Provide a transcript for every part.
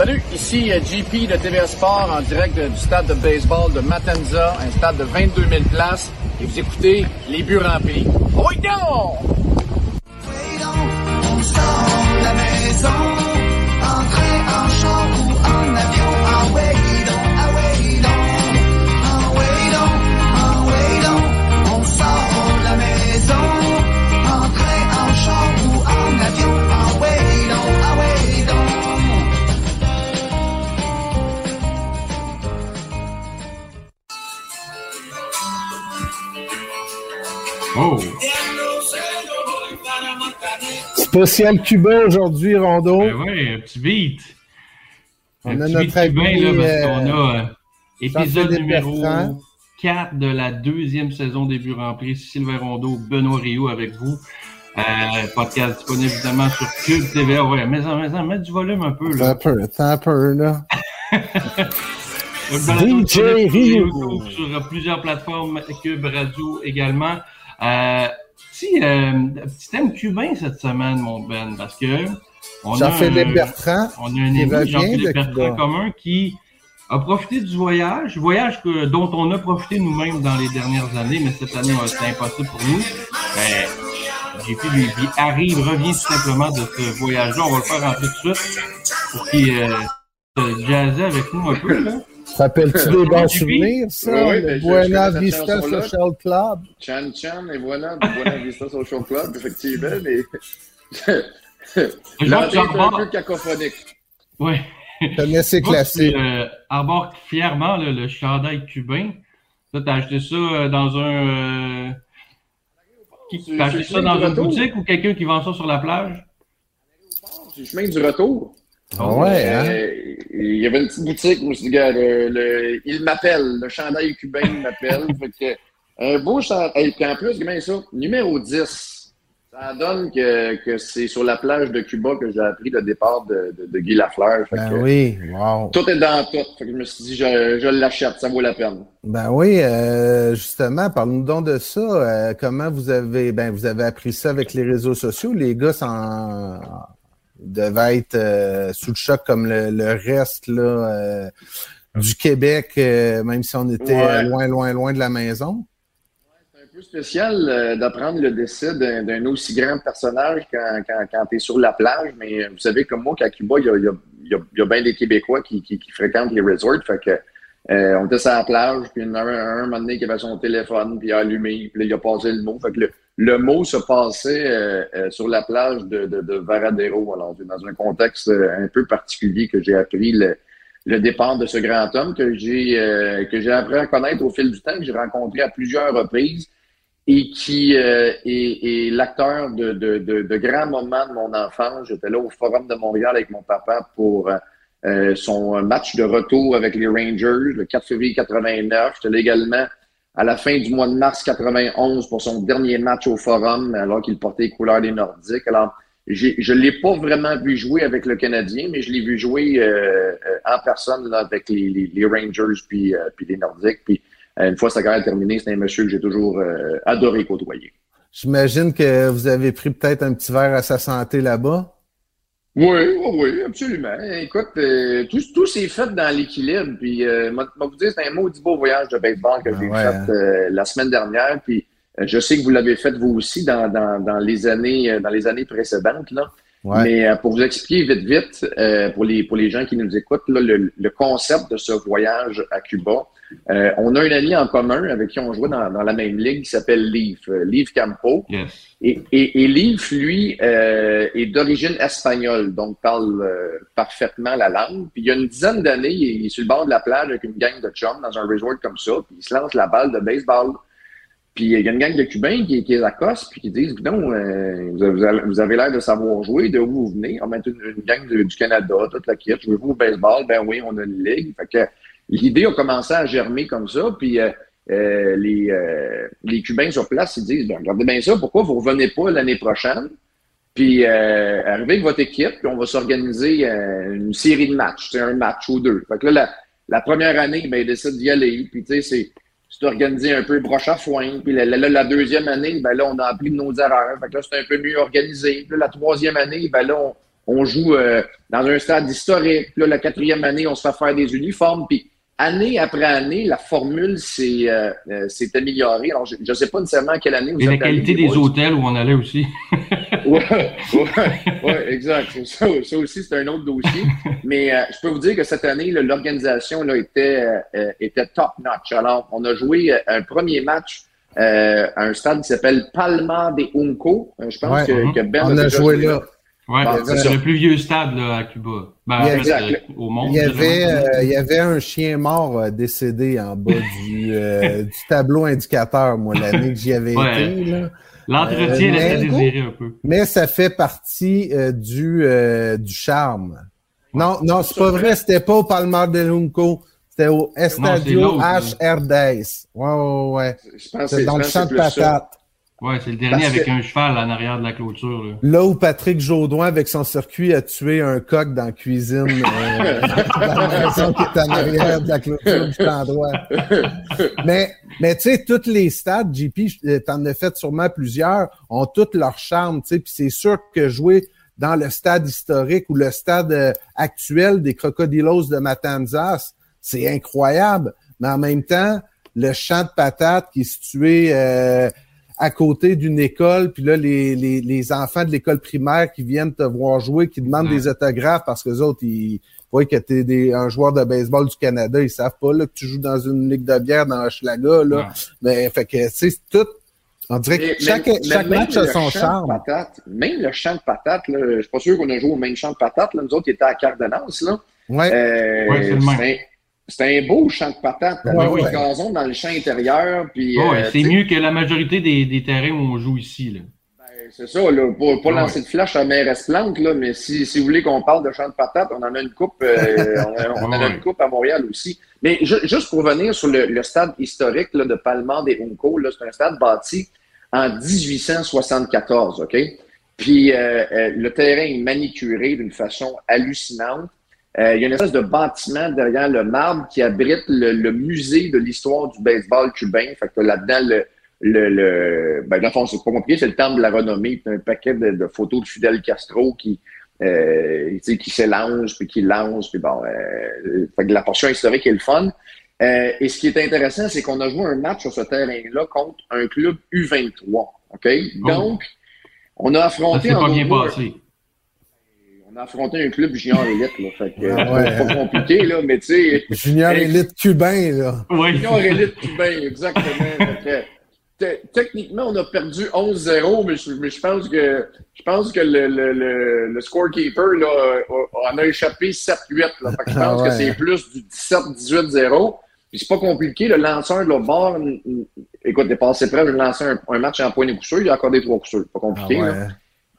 Salut, ici euh, JP de TVA Sport en direct du stade de baseball de Matanza, un stade de 22 000 places. Et vous écoutez les buts remplis. Oui, non! Oh! Spécial Cuba aujourd'hui, Rondo. Ben oui, un petit beat. On un a petit notre beat cubain, là, parce euh, qu'on a euh, épisode numéro Bertrand. 4 de la deuxième saison des buts remplis. Sylvain Rondeau, Benoît Rio avec vous. Euh, podcast disponible évidemment sur Cube TV. Ouais, mais en, mais en, mets du volume un peu, là. un peu, un peu, là. DJ Rio. Sur plusieurs plateformes, Cube Radio également. Euh, petit, euh, petit thème cubain cette semaine, mon Ben, parce que on a Jean-Philippe un- Bertrand. On a un ami, Jean-Philippe de Bertrand commun, qui a profité du voyage, voyage que, dont on a profité nous-mêmes dans les dernières années, mais cette année, c'était impossible pour nous. Ben, JP lui, lui arrive, revient tout simplement de ce voyage-là. On va le faire rentrer tout de suite pour qu'il euh, se jazzer avec nous un peu. Là. Te Rappelles-tu des bons souvenirs, ça? Oui, oui, le ben, Buena Vista. Social Club? Chan Chan, et voilà, du Buena Vista Social Club, effectivement, mais. L'entrée est un peu cacophonique. Ouais. Je connais ses Moi, classiques. tu, euh, arbore fièrement là, le chandail cubain. T'as acheté ça euh, dans un. Euh... T'as acheté ça dans une retour. boutique ou quelqu'un qui vend ça sur la plage? C'est le chemin du retour. Ah ouais, hein? Euh, il y avait une petite boutique, je me suis dit, gars, le, le- il m'appelle, le chandail cubain m'appelle. fait que, un beau chandail. Puis en plus, ça? Numéro 10. Ça donne que, que c'est sur la plage de Cuba que j'ai appris le départ de, de, de Guy Lafleur. Fait Ben que, oui, wow. Tout est dans tout. Fait que je me suis dit, je, je l'achète, ça vaut la peine. Ben oui, euh, justement, parle-nous donc de ça. Euh, comment vous avez, ben vous avez appris ça avec les réseaux sociaux? Les gars s'en devaient être euh, sous le choc comme le, le reste là, euh, du Québec, euh, même si on était Ouais. loin, loin, loin de la maison. C'est un peu spécial d'apprendre le décès d'un d'un aussi grand personnage quand, quand, quand tu es sur la plage, mais vous savez, comme moi, qu'à Cuba, il y a, y a- y a- il y a bien des Québécois qui, qui, qui fréquentent les resorts. Fait que, euh, on était sur la plage, puis il y en a un, un, un moment donné qui avait son téléphone, puis il a allumé, puis là, il a passé le mot. Fait que le, le mot se passait euh, euh, sur la plage de, de, de Varadero. Alors, dans un contexte euh, un peu particulier que j'ai appris le, le départ de ce grand homme que j'ai euh, que j'ai appris à connaître au fil du temps, que j'ai rencontré à plusieurs reprises et qui euh, est, est l'acteur de, de, de, de grands moments de mon enfance. J'étais là au Forum de Montréal avec mon papa pour euh, son match de retour avec les Rangers le 4 février 89. J'étais là également à la fin du mois de mars 91 pour son dernier match au Forum, alors qu'il portait les couleurs des Nordiques. Alors, je ne l'ai pas vraiment vu jouer avec le Canadien, mais je l'ai vu jouer euh, euh, en personne là, avec les, les, les Rangers puis, euh, puis les Nordiques. Puis, euh, une fois sa carrière terminée, c'est un monsieur que j'ai toujours euh, adoré côtoyer. J'imagine que vous avez pris peut-être un petit verre à sa santé là-bas. Oui, oui, oui, absolument. Écoute, euh, tout, tout s'est fait dans l'équilibre. Puis, euh, moi, vous dire, c'est un maudit beau voyage de baseball que Ah j'ai ouais, fait hein. euh, la semaine dernière. Puis, euh, je sais que vous l'avez fait vous aussi dans, dans, dans les années euh, dans les années précédentes. Là. Ouais. Mais euh, pour vous expliquer vite, vite, euh, pour, les, pour les gens qui nous écoutent, là, le, le concept de ce voyage à Cuba, euh, on a un ami en commun avec qui on jouait dans, dans la même ligue qui s'appelle Leaf, euh, Leaf Campo. Yes. Et, et, et Leaf, lui, euh, est d'origine espagnole, donc parle euh, parfaitement la langue. Puis il y a une dizaine d'années, il est sur le bord de la plage avec une gang de chums dans un resort comme ça, puis il se lance la balle de baseball. Puis il y a une gang de Cubains qui, qui les accostent, puis qui disent Non, vous avez- vous vous l'air de savoir jouer, de où vous venez? On met une, une gang de- du Canada, toute la kit. Jouez-vous au baseball? Ben oui, on a une ligue. Fait que l'idée a commencé à germer comme ça, puis euh, euh, les, euh, les Cubains sur place, ils disent ben, Regardez bien ça, pourquoi vous revenez pas l'année prochaine? Puis arrivez avec votre équipe, puis on va s'organiser une série de matchs, un match ou deux. Fait que là, la, première année, ben, ils décident d'y aller, puis tu sais, c'est c'est organisé un peu broche à foin. Puis la, la- deuxième année, ben là, on a appris de nos erreurs. Fait que là, c'est un peu mieux organisé. Puis là, la troisième année, ben là, on, on joue dans un stade historique. Puis là, la quatrième année, on se fait faire des uniformes. Puis année après année, la formule s'est euh, euh, s'est améliorée. Alors, je ne sais pas nécessairement quelle année vous Et la êtes allés, qualité des boys. hôtels où on allait aussi. Ouais, ouais, ouais, exact. Ça, ça aussi, c'est un autre dossier. Mais euh, je peux vous dire que cette année, là, l'organisation là, était, euh, était top notch. Alors, on a joué euh, un premier match euh, à un stade qui s'appelle Palma de Unco. Je pense Ouais. que, que Ben On a déjà joué là. Ouais, Bon, c'est ça. le plus vieux stade là, à Cuba. Ben, en Il y avait- euh, au monde. Il y, avait, euh, il y avait un chien mort euh, décédé en bas du, euh, du tableau indicateur, moi, l'année que j'y avais Ouais. été. Là. L'entretien euh, laissait désirer un peu. Mais ça fait partie euh, du, euh, du charme. Non, non, c'est pas vrai, c'était pas au Palmar de Lunco. C'était au Estadio l'autre, H. Herdes. Ouais, ouais, ouais. Je pense que C'est c'est dans le champ de patates. Ouais, c'est le dernier Parce avec que- un cheval en arrière de la clôture. Là. Là où Patrick Jaudoin, avec son circuit, a tué un coq dans la cuisine, euh, dans la maison qui est en arrière de la clôture du endroit. Mais, mais tu sais, tous les stades, JP, euh, t'en as fait sûrement plusieurs, ont tous leur charme, tu sais, puis c'est sûr que jouer dans le stade historique ou le stade euh, actuel des Crocodilos de Matanzas, c'est incroyable. Mais en même temps, le champ de patates qui est situé euh, à côté d'une école, puis là, les, les, les enfants de l'école primaire qui viennent te voir jouer, qui demandent Ouais. des autographes parce que les autres, ils voient que tu es un joueur de baseball du Canada, ils savent pas là, que tu joues dans une ligue de bière dans Hochelaga. Là. Ouais. Mais fait que, tu sais, c'est tout. On dirait que chaque, chaque match a son charme. même le champ de patates, là, je suis pas sûr qu'on a joué au même champ de patates. Là. Nous autres, qui étaient à Cardenas. Là. Ouais. Euh, Ouais, c'est le même. C'est un- beau champ de patates. Ouais, avec ouais. des gazons dans le champ intérieur. Puis, Ouais, euh, c'est mieux que la majorité des, des terrains où on joue ici. Là. ben, C'est ça, là, pour, pour Ouais. lancer de flash à Mairesse Plante, là, mais si, si vous voulez qu'on parle de champ de patates, on en a une coupe, euh, on, en a une coupe à Montréal aussi. Mais ju- juste pour revenir sur le, le stade historique là, de Palma des Unco, c'est un stade bâti en 1874, OK? Puis euh, euh, le terrain est manicuré d'une façon hallucinante. Euh, il y a une espèce de bâtiment derrière le marbre qui abrite le, le musée de l'histoire du baseball cubain. Fait que là-dedans le, le, le ben, dans le fond, c'est pas compliqué, c'est le temple de la renommée. Un paquet de, de photos de Fidel Castro qui, euh, tu sais, qui s'élance, puis qui lance, puis bon, euh, fait que la portion historique est le fun. Euh, et ce qui est intéressant, c'est qu'on a joué un match sur ce terrain-là contre un club U23. OK? Donc, on a Ça affronté s'est en pas bien passé. On a affronté un club junior élite, là. Fait que, Ah euh, ouais. pas, pas compliqué, là, mais tu sais, Junior élite cubain, là. Oui. junior élite cubain, exactement. Fait que, te- techniquement, on a perdu 11-0, mais je, mais je pense que je pense que le, le, le, le scorekeeper là, a- en a échappé 7-8. là. Fait que je Ah pense ouais. que c'est plus du 17-18-0. Puis c'est pas compliqué. Le lanceur de l'autre bord, écoute, il est passé près de lancer un, un match en point de il a accordé trois coups sûrs. Pas Ah compliqué. là.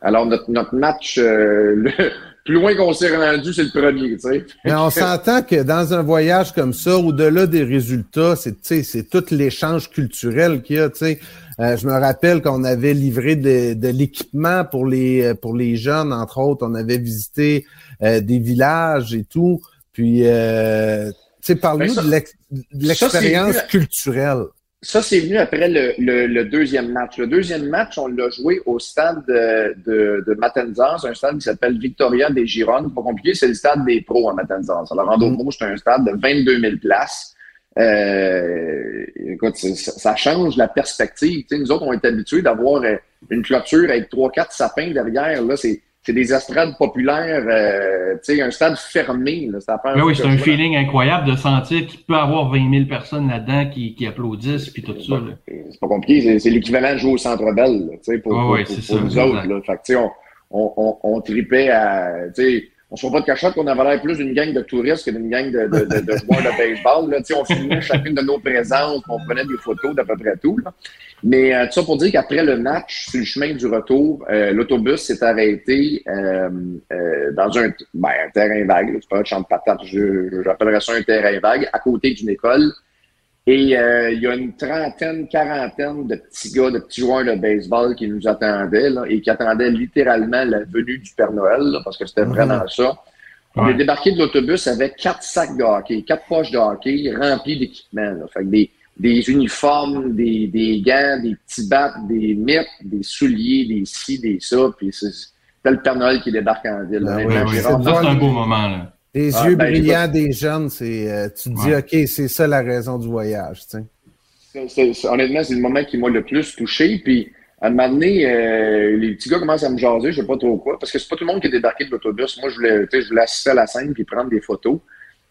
Alors, notre, notre match, euh, le plus loin qu'on s'est rendu, c'est le premier, tu sais. Mais on s'entend que dans un voyage comme ça, au-delà des résultats, c'est, tu sais, c'est tout l'échange culturel qu'il y a. tu sais. Euh, je me rappelle qu'on avait livré de, de l'équipement pour les pour les jeunes, entre autres. On avait visité euh, des villages et tout. Puis, euh, tu sais, parle-nous Ben de l'ex- l'expérience culturelle. Ça, c'est venu après le, le, le deuxième match. Le deuxième match, on l'a joué au stade de, de, de Matanzas, un stade qui s'appelle Victoria des Girondes. Pas compliqué, c'est le stade des pros à Matanzas. Alors, en d'autres mots, c'est un stade de 22 000 places. Euh, écoute, ça, ça change la perspective. Tu sais, nous autres, on est habitués d'avoir euh, une clôture avec trois, quatre sapins derrière. Là, c'est c'est des estrades populaires, euh, tu sais, un stade fermé. Là, c'est la première Ben oui, c'est un feeling incroyable de sentir qu'il peut y avoir 20 000 personnes là-dedans qui, qui applaudissent puis tout ça. C'est pas compliqué, c'est- c'est l'équivalent de jouer au Centre Bell, là, tu sais, pour, Ah pour, ouais, pour- c'est pour ça, nous autres. Là. Fait que, tu sais, on, on, on, on tripait à, tu sais, on se fait pas de cachette qu'on avait l'air plus d'une gang de touristes que d'une gang de, de, de, de joueurs de baseball. Là. Tu sais, on filmait chacune de nos présences, on prenait des photos d'à peu près tout. Là. Mais euh, tout ça pour dire qu'après le match, sur le chemin du retour, euh, l'autobus s'est arrêté euh, euh, dans un, ben, un terrain vague. C'est pas un champ de patates, j'appellerais ça un terrain vague, à côté d'une école. Et euh, il y a une trentaine, quarantaine de petits gars, de petits joueurs de baseball qui nous attendaient là, et qui attendaient littéralement la venue du Père Noël, là, parce que c'était Mhm. vraiment ça. On est débarqué de l'autobus avec quatre sacs de hockey, quatre poches de hockey remplis d'équipements. là. Fait que des, des uniformes, des, des gants, des petits battes, des mitts, des souliers, des ci, des ça. Puis c'est- tel Père Noël qui débarque en ville. Ben oui, j'ai c'est rarement- Ça, c'est un beau moment, là. Les Ah, yeux ben, brillants des jeunes, c'est, euh, tu te dis, Ouais. OK, c'est ça la raison du voyage. tu sais. Honnêtement, c'est le moment qui m'a le plus touché. Puis, à un moment donné, euh, les petits gars commencent à me jaser, je sais pas trop quoi, parce que c'est pas tout le monde qui est débarqué de l'autobus. Moi, je voulais, tu sais, je voulais assister à la scène puis prendre des photos.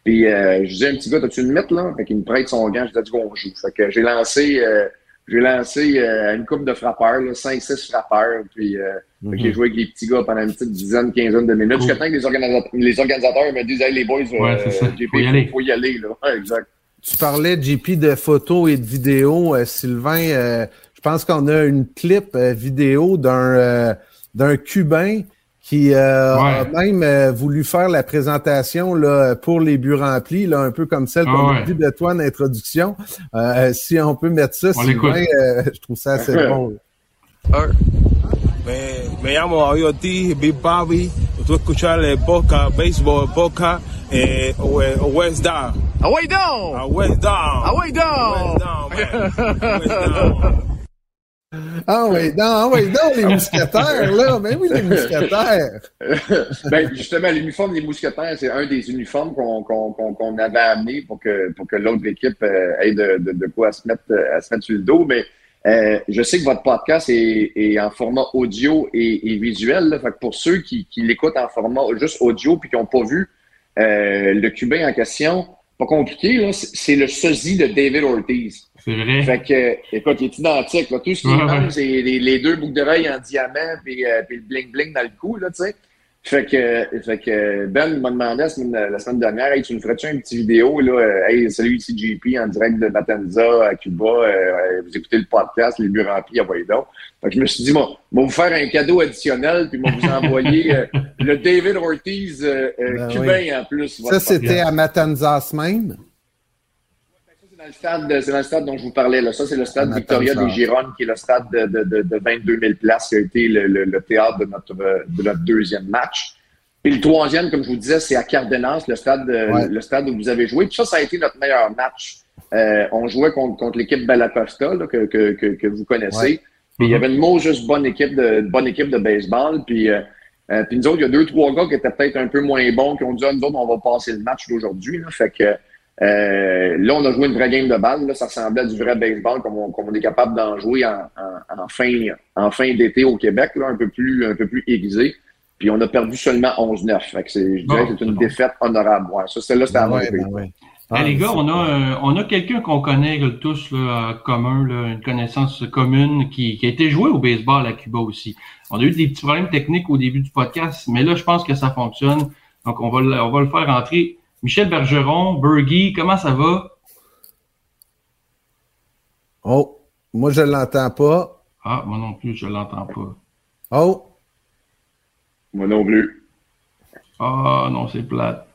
Puis, euh, je disais à un petit gars, t'as-tu une mythe, là? Fait qu'il me prête son gant, je dis, du on joue. Fait que j'ai lancé, euh, j'ai lancé euh, une coupe de frappeurs, là, 5-6 frappeurs. Puis, euh, j'ai joué avec les petits gars pendant une petite dizaine, quinzaine de minutes. Cool. Jusqu'à temps que les organisateurs, les organisateurs me disent, hey, les boys, Ouais, c'est ça. JP, Faut y aller. faut y aller, là. Ouais, exact. Tu parlais, JP, de photos et de vidéos. Euh, Sylvain, euh, je pense qu'on a une clip euh, vidéo d'un euh, d'un Cubain qui euh, a même euh, voulu faire la présentation là, pour les buts remplis, là, un peu comme celle Ah qu'on a ouais. vue de toi en introduction. Euh, si on peut mettre ça, Sylvain, euh, je trouve ça assez bon. Me, me llamo David Ortiz, Big Bobby. Tú escuchar el podcast, béisbol, el podcast, eh, West Down. Ah ouais donc! A West Down. Ah ouais donc! West Down, man. West Down. Ah oui, non, ah oui, non, les mousquetaires, là. Ben oui, les mousquetaires. ben, justement, l'uniforme des mousquetaires, c'est un des uniformes qu'on qu'on qu'on qu'on avait amené pour que, pour que l'autre équipe euh, ait de, de, de quoi se, mettre, euh, à se mettre sur le dos. Mais euh, je sais que votre podcast est, est en format audio et, et visuel. Là. Fait que pour ceux qui, qui l'écoutent en format juste audio puis qui n'ont pas vu euh, le Cubain en question, pas compliqué, c'est le sosie de David Ortiz. C'est vrai. Fait que, écoute, il est identique. Là. Tout ce qui Ouais, manque, ouais. c'est les, les deux boucles d'oreilles en diamant puis, euh, puis le bling-bling dans le cou, là, tu sais. Fait que, fait que Ben m'a demandé la semaine, la semaine dernière, hey, tu nous ferais-tu une petite vidéo, là? euh, Hey, salut, ici JP en direct de Matanza à Cuba. euh, vous écoutez le podcast, les buts remplis, envoyez donc. Fait que je me suis dit, moi, moi vous faire un cadeau additionnel, puis moi vous envoyer euh, le David Ortiz euh, Ben cubain en plus. Ça, c'était à Matanzas même? C'est dans le stade, de- c'est dans le stade dont je vous parlais. Là. Ça, c'est le stade Victoria des Gironnes, qui est le stade de, de, de, de 22 000 places, qui a été le, le, le théâtre de notre, euh, de notre deuxième match. Puis le troisième, comme je vous disais, c'est à Cardenas, le stade, euh, Ouais. le stade où vous avez joué. Puis ça, ça a été notre meilleur match. Euh, on jouait contre, contre l'équipe Bellacosta, là, que, que, que, que vous connaissez. Puis il y avait une mot juste bonne équipe de bonne équipe de baseball. Puis, euh, euh, puis nous autres, il y a deux, trois gars qui étaient peut-être un peu moins bons, qui ont dit ah, nous autres, on va passer le match d'aujourd'hui. Fait que euh, là, on a joué une vraie game de balle. Là, ça ressemblait à du vrai baseball, comme on, comme on est capable d'en jouer en, en, en fin, en fin d'été au Québec, là, un peu plus, un peu plus aiguisé. Puis on a perdu seulement 11-9. Fait que c'est, je dirais que c'est une bon. défaite honorable. Ouais, ça, celle-là, c'était avant Ouais, ben ouais. Les Ah, gars, on a, euh, on a quelqu'un qu'on connaît là, tous là, commun, là, une connaissance commune qui, qui a été joué au baseball à Cuba aussi. On a eu des petits problèmes techniques au début du podcast, mais là, je pense que ça fonctionne. Donc, on va, le- on va le faire entrer. Michel Bergeron, Bergie, comment ça va? Oh, moi, je l'entends pas. Ah, moi non plus, je l'entends pas. Oh, Moi non plus. Ah, non, c'est plate.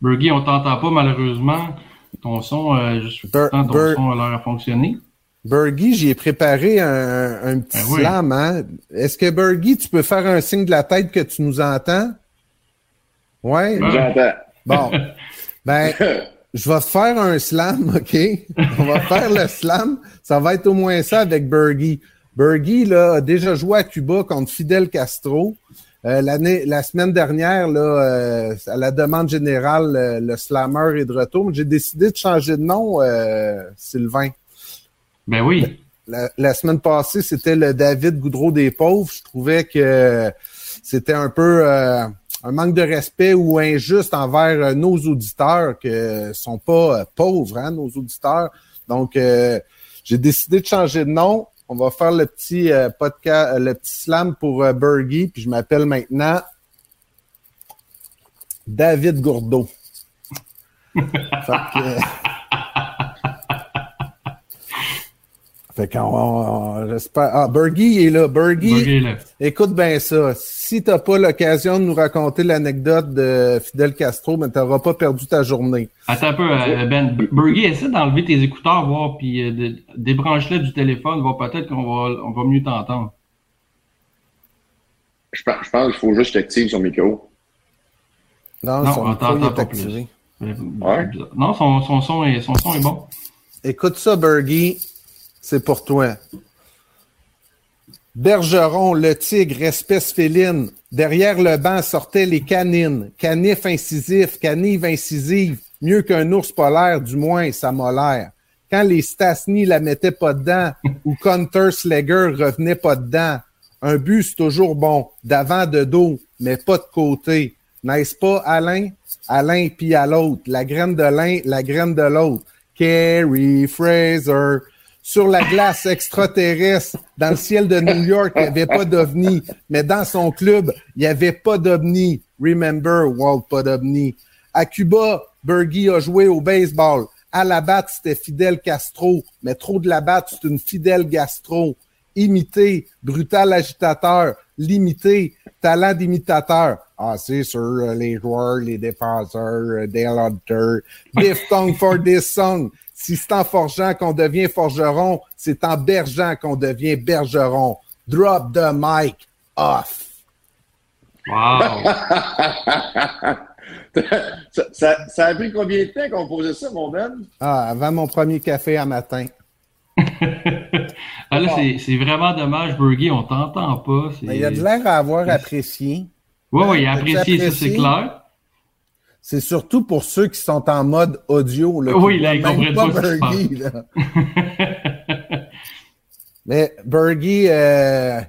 Bergie, on t'entend pas malheureusement. Ton son, euh, je suis Ber- content, ton Ber- son a l'air à fonctionner. Bergie, j'y ai préparé un, un petit Ben oui. slam. Hein? Est-ce que Bergie, tu peux faire un signe de la tête que tu nous entends? J'entends. Bon. Ben, je vais faire un slam, OK? On va faire le slam. Ça va être au moins ça avec Bergie. Bergie, là, a déjà joué à Cuba contre Fidel Castro. Euh, l'année, la semaine dernière, là, euh, à la demande générale, euh, le slammer est de retour. J'ai décidé de changer de nom, euh, Sylvain. Ben oui. La, la semaine passée, c'était le David Goudreau des pauvres. Je trouvais que c'était un peu euh, un manque de respect ou injuste envers euh, nos auditeurs que sont pas euh, pauvres, hein, nos auditeurs. Donc, euh, j'ai décidé de changer de nom. On va faire le petit euh, podcast, le petit slam pour euh, Bergie, puis je m'appelle maintenant David Gourdeau. fait que, Fait qu'on, on- j'espère. Ah, Bergie est là. Bergie, Bergie est là. écoute bien ça. Si t'as pas l'occasion de nous raconter l'anecdote de Fidel Castro, mais t'auras pas perdu ta journée. Attends un peu, euh, Ben. Bergie, essaie d'enlever tes écouteurs, voir, puis euh, débranche-les du téléphone, voir peut-être qu'on va, on va mieux t'entendre. Je pense, je pense qu'il faut juste que tu actives son micro. Non, Non, son on micro est activé. Euh, Ouais. Non, son, son, son, est, son son est bon. Écoute ça, Bergie. C'est pour toi. Bergeron, le tigre, espèce féline. Derrière le banc sortaient les canines. Canif incisif, canive incisive. Mieux qu'un ours polaire, du moins, ça m'a l'air. Quand les Stasny la mettaient pas dedans ou Counter Slager revenait pas dedans, un but, c'est toujours bon. D'avant, de dos, mais pas de côté. N'est-ce pas, Alain? Alain puis à l'autre. La graine de l'un, la graine de l'autre. Kerry Fraser. Sur la glace extraterrestre, dans le ciel de New York, il n'y avait pas d'ovni. Mais dans son club, il n'y avait pas d'ovni. Remember, Walt, pas d'ovni. À Cuba, Bergie a joué au baseball. À la batte, c'était Fidel Castro. Mais trop de la batte, c'est une Fidel Gastro. Imité, brutal agitateur. Limité, talent d'imitateur. Ah, c'est sûr, euh, les joueurs, les défenseurs, euh, Dale Hunter. Diphthong for this song. Si c'est en forgeant qu'on devient forgeron, c'est en bergeant qu'on devient bergeron. Drop the mic off. Wow! ça, ça- ça a pris combien de temps qu'on posait ça, mon Ben? Ah, avant mon premier café à matin. Ah, là, c'est- c'est vraiment dommage, Bergie, on t'entend pas. Mais il a de l'air à avoir apprécié. Ouais, ouais, il a apprécié, ça, apprécié? c'est clair. C'est surtout pour ceux qui sont en mode audio. Là, Oui, là, ils comprennent pas Bergie, là. Mais Bergie, euh,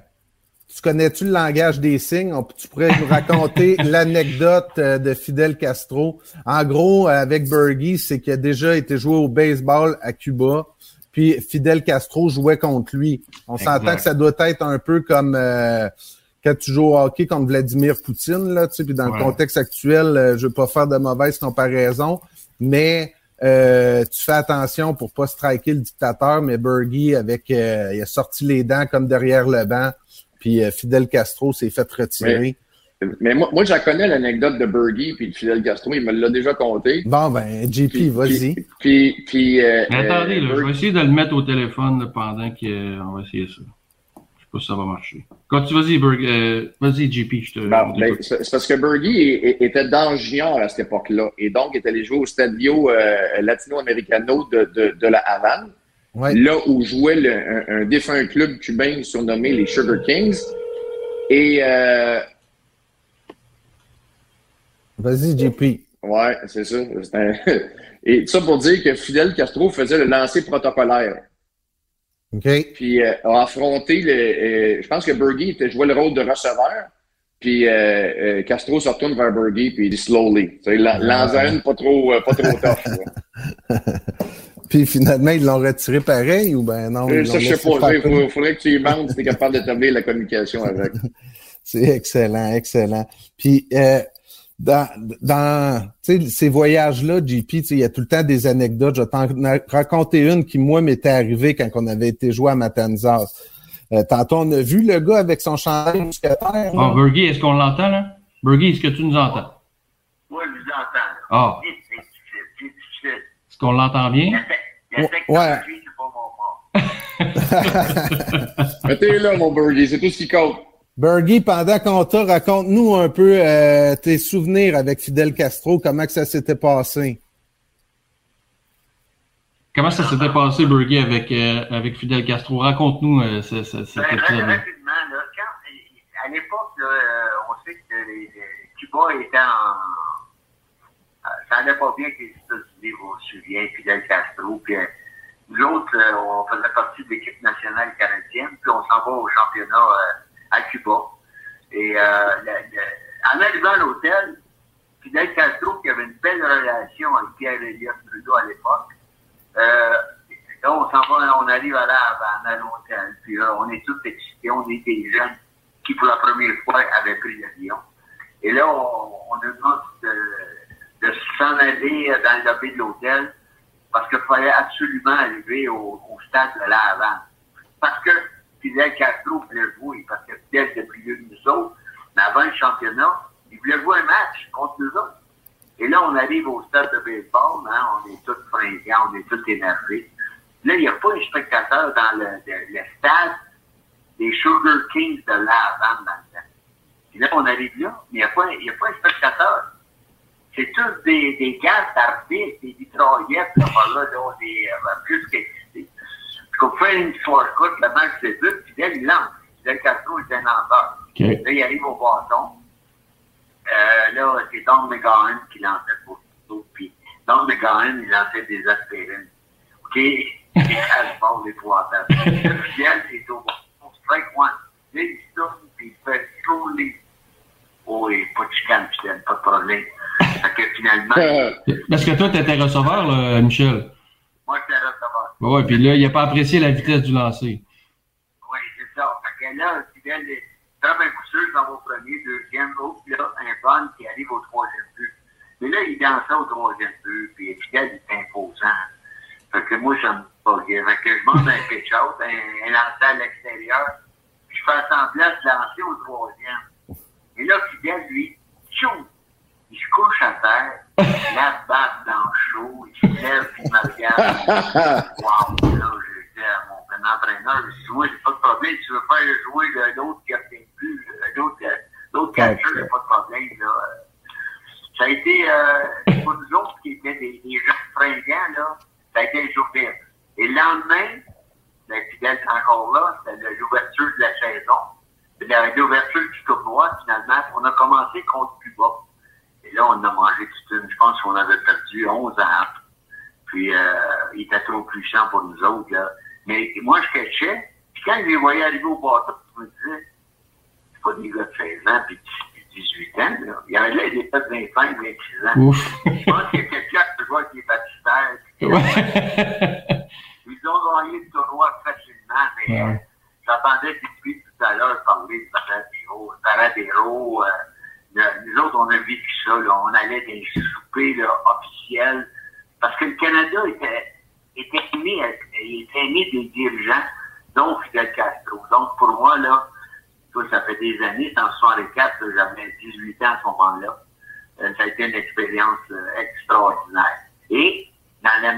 tu connais-tu le langage des signes? Tu pourrais nous raconter l'anecdote euh, de Fidel Castro. En gros, euh, avec Bergie, c'est qu'il a déjà été joué au baseball à Cuba. Puis Fidel Castro jouait contre lui. On s'entend que ça doit être un peu comme euh, quand tu joues au hockey contre Vladimir Poutine, là, tu sais, puis dans Ouais. le contexte actuel, euh, je veux pas faire de mauvaise comparaison, mais euh, tu fais attention pour pas striker le dictateur, mais Bergie, avec euh, il a sorti les dents comme derrière le banc, puis euh, Fidel Castro s'est fait retirer. Mais moi, moi, je la connais l'anecdote de Bergie puis de Fidel Castro. Il me l'a déjà conté. Bon, ben, JP, Puis- vas-y. Puis, puis, puis, euh, Mais attendez, là, je vais essayer de le mettre au téléphone là, pendant qu'on va essayer ça. Pas si ça va marcher. Quand tu vas-y, Berg, euh, vas-y, JP, je te. On ben, c'est parce que Bergie était dans le junior à cette époque-là et donc est allé jouer au Stadio euh, Latino-Americano de, de, de la Havane, Ouais. là où jouait le- un, un défunt club cubain surnommé les Sugar Kings. Et euh, Vas-y, JP. ouais, c'est ça. un- Et tout ça pour dire que Fidel Castro faisait le lancer protocolaire. Puis euh, a affronté le. euh, je pense que Bergie était jouait le rôle de receveur. Puis euh, Castro se retourne vers Bergie puis il dit slowly. Lancer une pas trop, pas trop tough. Puis finalement, ils l'ont retiré pareil ou ben non? Ils ça, je sais pas. Il faudrait que tu y demandes si tu es capable d'établir la communication avec. C'est excellent, excellent. Puis euh, dans, dans tu sais, ces voyages-là, JP, tu sais, il y a tout le temps des anecdotes. Je vais t'en raconter une qui, moi, m'était arrivée quand on avait été joué à Matanzas. Euh, tantôt, on a vu le gars avec son chandail mousquetaire. là. Ah, Bergie, est-ce qu'on l'entend, là? Bergie, est-ce que tu nous entends? Moi, je vous entends. Ah, difficile. est-ce qu'on l'entend bien? Ouais. là, mon Bergie, c'est tout ce qui compte. Bergie, pendant qu'on t'a, raconte-nous un peu euh, tes souvenirs avec Fidel Castro, comment que ça s'était passé? Comment ça s'était passé, Bergie, avec, euh, avec Fidel Castro? Raconte-nous euh, ce- ce- cet Ben, rapidement, là, quand, à l'époque, euh, on sait que les, les- Cuba était en. euh, ça allait pas bien avec les États-Unis, vous vous souvenez, Fidel Castro. Puis, euh, nous autres, euh, on faisait partie de l'équipe nationale canadienne, puis on s'en va au championnat euh, à Cuba. Et euh, en arrivant à l'hôtel, Fidel Castro, qui avait une belle relation avec Pierre Elliott Trudeau à l'époque, euh, là, on s'en va, on arrive à la Havane, à l'hôtel, puis là, on est tous excités, on est des jeunes qui, pour la première fois, avaient pris l'avion. Et là, on, on demande de, de s'en aller dans le lobby de l'hôtel parce qu'il fallait absolument arriver au, au stade de la Havane. Parce que Fidel Castro voulait jouer, parce que Vieux que nous autres, mais avant le championnat, il voulait jouer un match contre nous autres. Et là, on arrive au stade de baseball, hein, on est tous fringants, on est tous énervés. Là, il n'y a pas un spectateur dans le, stade des Sugar Kings de la Havane dans le. Puis là, on arrive là, mais il n'y a, pas- un spectateur. C'est tous des, des gaz des mitraillettes, là, là, là, est euh, plus qu'excités. Puis qu'on fait une histoire courte, le match débute, puis là, il lance. Fidel Castro était un lanceur. OK. Là, il arrive au bâton. Euh, là, c'est Don McGowan qui lançait pour nous. Puis Don McGowan, il lançait des aspirines. OK? Et elle part les trois temps. Le Fidel, c'est au bâton. Strike one. Là, il se tourne, puis il fait slowly. Oh, et pas de chicane, Fidel, pas de problème. Fait que finalement, Parce que toi, t'étais receveur, là, Michel. moi, j'étais receveur. Ouais, puis là, il a pas apprécié la vitesse du lancer. Oui, c'est ça. Fait que là, Fidel, comme un coup sûr, dans mon premier, deuxième, l'autre, là, un bon qui arrive au troisième but. Mais là, il dansait au troisième but, puis Fidel, il est imposant. Fait que moi, ça me pas bien. Fait que je monte un pitch-out, un, un lancer à l'extérieur, puis je fais semblant de lancer au troisième. Et là, Fidel, lui, tchou, il se couche à terre, la batte dans le chaud, il se lève, puis il me regarde. Wow, là, j'étais à mon entraîneur, je j'ai pas de problème, tu veux faire jouer l'autre qui a fait plus, l'autre, l'autre a pas de problème, là. Ça a été, euh, pour nous autres qui étaient des, des gens fringants, là, ça a été un jour terrible. Et le lendemain, la fidèle est encore là, c'était l'ouverture de la saison. L'ouverture du tournoi, finalement, on a commencé contre Cuba. Et là, on a mangé toute une, je pense qu'on avait perdu 11 ans. Puis, euh, il était trop puissant pour nous autres, là. Mais moi, je catchais. Puis quand je les voyais arriver au bâton, je me disais, c'est pas des gars de 16 ans puis de 18 ans, là. Il y avait là des têtes 25, 26 ans. Ouf. Je pense qu'il y a quelqu'un qui voit qui est baptistère. puis Ouais. Ils ont gagné le tournoi facilement, mais Ouais. euh, j'entendais depuis tout à l'heure parler de Paradero. Paradero, euh, le- nous autres, on a vécu ça, là. On allait dans les soupers, là, officiels. Parce que le Canada était, était aimé, il était aimé des dirigeants, dont Fidel Castro. Donc, pour moi, là, ça fait des années, c'est en 64, là, j'avais 18 ans à ce moment-là. Euh, ça a été une expérience euh, extraordinaire. Et dans la,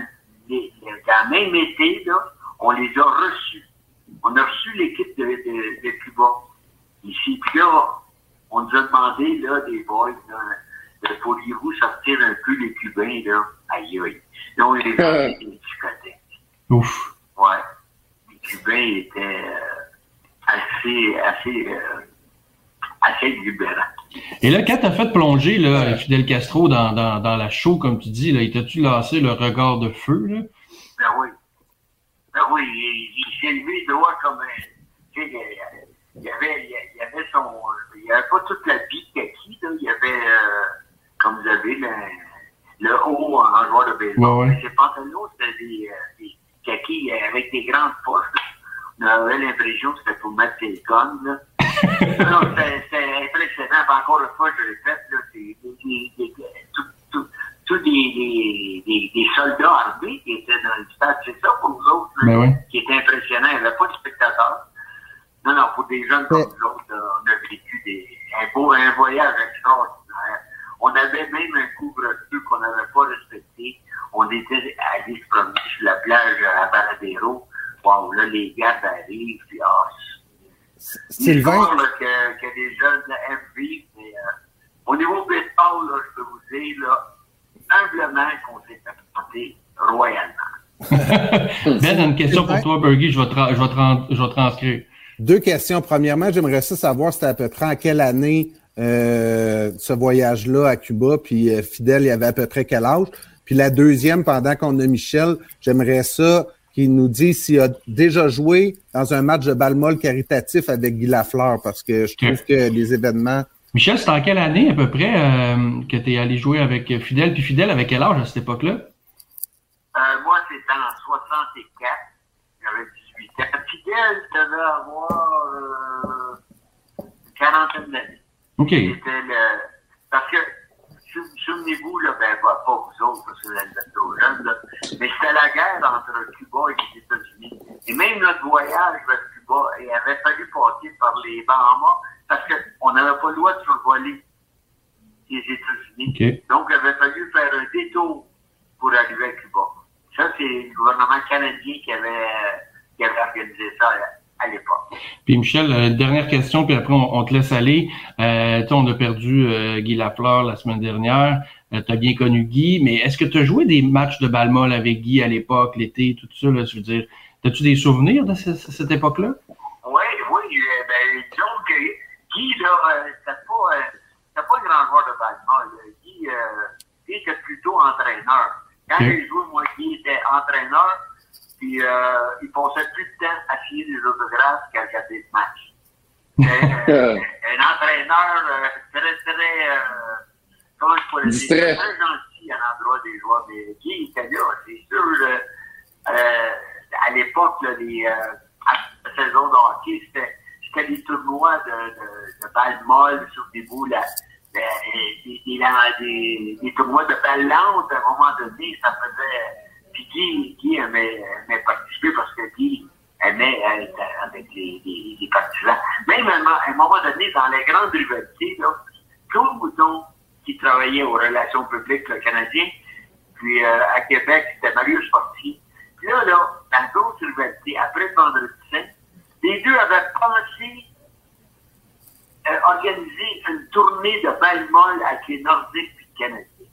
même été, là, on les a reçus. On a reçu l'équipe de, de, Cuba ici. Puis là, on nous a demandé, là, des boys, là, pourriez-vous sortir un peu les Cubains, là? Aïe, aïe. Là, on les a des discothèques. Ouf. Ouais. Les Cubains étaient euh, assez, assez, euh, assez libérants. Et là, quand t'as fait plonger là, Fidel Castro dans, dans, dans la chaux, comme tu dis, là, il t'a-tu lancé le regard de feu, là? Ben oui. Ben oui, il, il s'est levé droit comme un. Tu sais, il y avait, il y avait son. Il n'y avait pas toute la bille kaki, là. Il y avait, euh, comme vous avez, le, le haut en joueur de baseball. Ouais, ouais. Ses pantalons, c'était des, euh, des kakis avec des grandes poches. On avait l'impression que c'était pour mettre ses guns, là. non, c'était impressionnant. Encore une fois, je le répète, là, c'est des, des, des, tout, des, des, des, des soldats armés qui étaient dans le stade. C'est ça pour nous autres, là, Ben qui était impressionnant. Il n'y avait pas de spectateurs. Non, non, pour des jeunes comme nous autres, on a vécu des, un, beau, un voyage extraordinaire. On avait même un couvre-feu qu'on n'avait pas respecté. On était allés se promener sur la plage à Baradero. Wow, là, les gardes arrivent, puis ah, Sylvain, que, que les jeunes aiment vivre, mais euh, au niveau baseball, là, je peux vous dire, là, humblement qu'on s'est planter royalement. Ben, une question pour toi, Bergie, je vais, je vais, je vais transcrire. deux questions. Premièrement, j'aimerais ça savoir c'était à peu près en quelle année euh, ce voyage-là à Cuba, puis euh, Fidel, il avait à peu près quel âge? Puis la deuxième, pendant qu'on a Michel, j'aimerais ça qu'il nous dise s'il a déjà joué dans un match de balle molle caritatif avec Guy Lafleur, parce que je trouve que les événements... Michel, c'est en quelle année à peu près euh, que tu es allé jouer avec Fidel? Puis Fidel, avec quel âge à cette époque-là? Euh, moi, c'était en 64. J'avais 18 ans. Fidel devait avoir euh, une quarantaine d'années. OK. C'était le... Parce que, sou- souvenez-vous, là, ben, pas, pas vous autres, parce que vous êtes trop jeunes, là, mais c'était la guerre entre Cuba et les États-Unis. Et même notre voyage vers Cuba, il avait fallu passer par les Bahamas, parce qu'on n'avait pas le droit de survoler les États-Unis. OK. Donc, il avait fallu faire un détour pour arriver à Cuba. Ça, c'est le gouvernement canadien qui avait, qui avait organisé ça à, à l'époque. Puis Michel, euh, dernière question, puis après on, on te laisse aller. Euh, on a perdu euh, Guy Lafleur la semaine dernière. tu as bien connu Guy, mais est-ce que tu as joué des matchs de balle molle avec Guy à l'époque, l'été, tout ça? Là, je veux dire, as-tu des souvenirs de ce- cette époque-là? Oui, oui, euh, ben, Guy, là, euh, c'était pas, euh, pas un grand joueur de là. Guy, euh, Guy était plutôt entraîneur. Quand Ok. j'ai joué, moi, Guy était entraîneur, puis euh, il passait plus de temps à signer des autographes qu'à regarder le match. Euh, un entraîneur euh, très, très, euh, comment je pourrais dire, très gentil à l'endroit des joueurs. Mais Guy était là, c'est sûr. là, euh, à l'époque, là, les, euh, à la saison de hockey, c'était, c'était des tournois de, de, de balles molles sur des boules, à- de- des, des, des, des tournois de balles lentes. À un moment donné, ça faisait. Puis Guy, Guy aimait, participer parce que Guy aimait être avec les, les, les partisans. Même à un, moment donné, dans les grandes rivalités, Claude Mouton, qui travaillait aux relations publiques le Canadien, puis euh, à Québec, c'était Marius Fortier. Puis là, là, dans d'autres rivalités, après vendredi saint, les deux avaient pensé euh, organiser une tournée de balles molles avec les Nordiques puis le Canadien.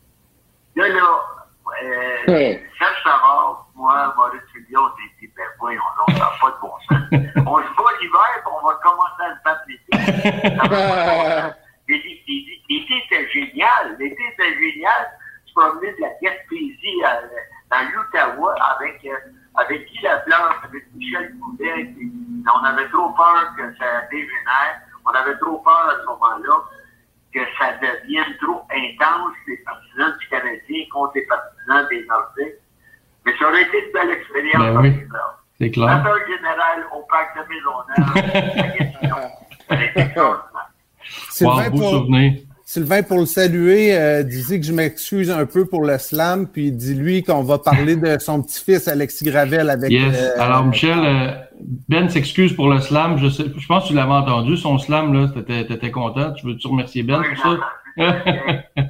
Là, là, euh, Ouais. Serge Savard, moi, Maurice Fillion, on s'est dit, ben non, ça n'a pas de bon sens. on se bat l'hiver, on va commencer à se battre l'été. L'été était génial. L'été était génial. Tu promenais de la Gaspésie à- dans l'Ottawa avec, euh, avec Guy avec Michel puis on avait trop peur que ça dégénère. On avait trop peur à ce moment-là que ça devienne trop intense, les partisans du Canadien contre les partisans des Nordiques. Mais ça aurait été une belle expérience. Ben oui. C'est clair. Batteur général au parc de Maisonneuve. la question. Sylvain, Wow, beau pour, souvenir. Sylvain, pour le saluer, euh, disait que je m'excuse un peu pour le slam, puis dis-lui qu'on va parler de son petit-fils Alexis Gravel avec. Yes. euh, Alors, Michel, euh, Ben s'excuse pour le slam. Je, sais, je pense que tu l'avais entendu, son slam, là. T'étais, t'étais content. Tu veux-tu remercier Ben pour ça?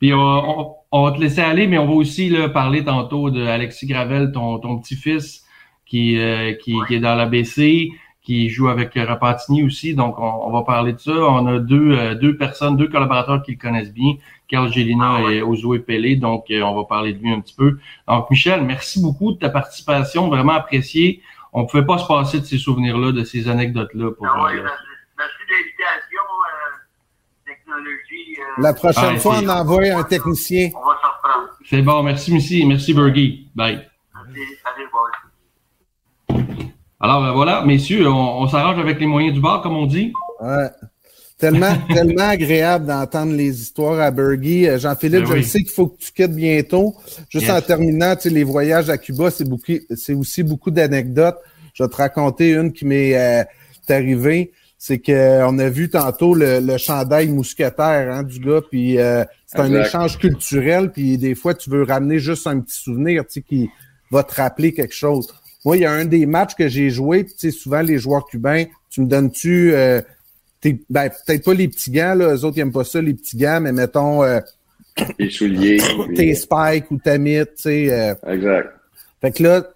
Puis on, on- on va te laisser aller, mais on va aussi là, parler tantôt de Alexis Gravel, ton, ton petit-fils qui, euh, qui, qui est dans l'ABC, qui joue avec Rapatini aussi. Donc, on, on va parler de ça. On a deux, euh, deux personnes, deux collaborateurs qui le connaissent bien, Carl Gélina et Ozoé Pelé. Donc, euh, on va parler de lui un petit peu. Donc, Michel, merci beaucoup de ta participation, vraiment appréciée. On ne pouvait pas se passer de ces souvenirs-là, de ces anecdotes-là. Pour, Ah oui, euh, merci, merci de l'invitation, euh, technologie. euh, La prochaine Ah, fois, on envoie un technicien. On va s'en reprendre. C'est bon. Merci, Missy. Merci, Bergie. Bye. Merci, boys. Alors ben voilà, messieurs, on, on s'arrange avec les moyens du bord, comme on dit. Ouais. Tellement, tellement agréable d'entendre les histoires à Bergy. Euh, Jean-Philippe, Ben je oui. sais qu'il faut que tu quittes bientôt. Juste Yes. en terminant, tu sais, les voyages à Cuba, c'est beaucoup, c'est aussi beaucoup d'anecdotes. Je vais te raconter une qui m'est euh, arrivée. C'est qu'on a vu tantôt le, le chandail mousquetaire hein, du gars, puis euh, c'est un échange culturel, puis des fois, tu veux ramener juste un petit souvenir tu sais, qui va te rappeler quelque chose. Moi, il y a un des matchs que j'ai joué, tu sais, souvent les joueurs cubains, tu me donnes-tu euh, ben, peut-être pas les petits gants, là, eux autres ils aiment pas ça, les petits gants, mais mettons euh, Les souliers. tes spikes ou ta mythe, tu sais. euh. Exact. Fait que là,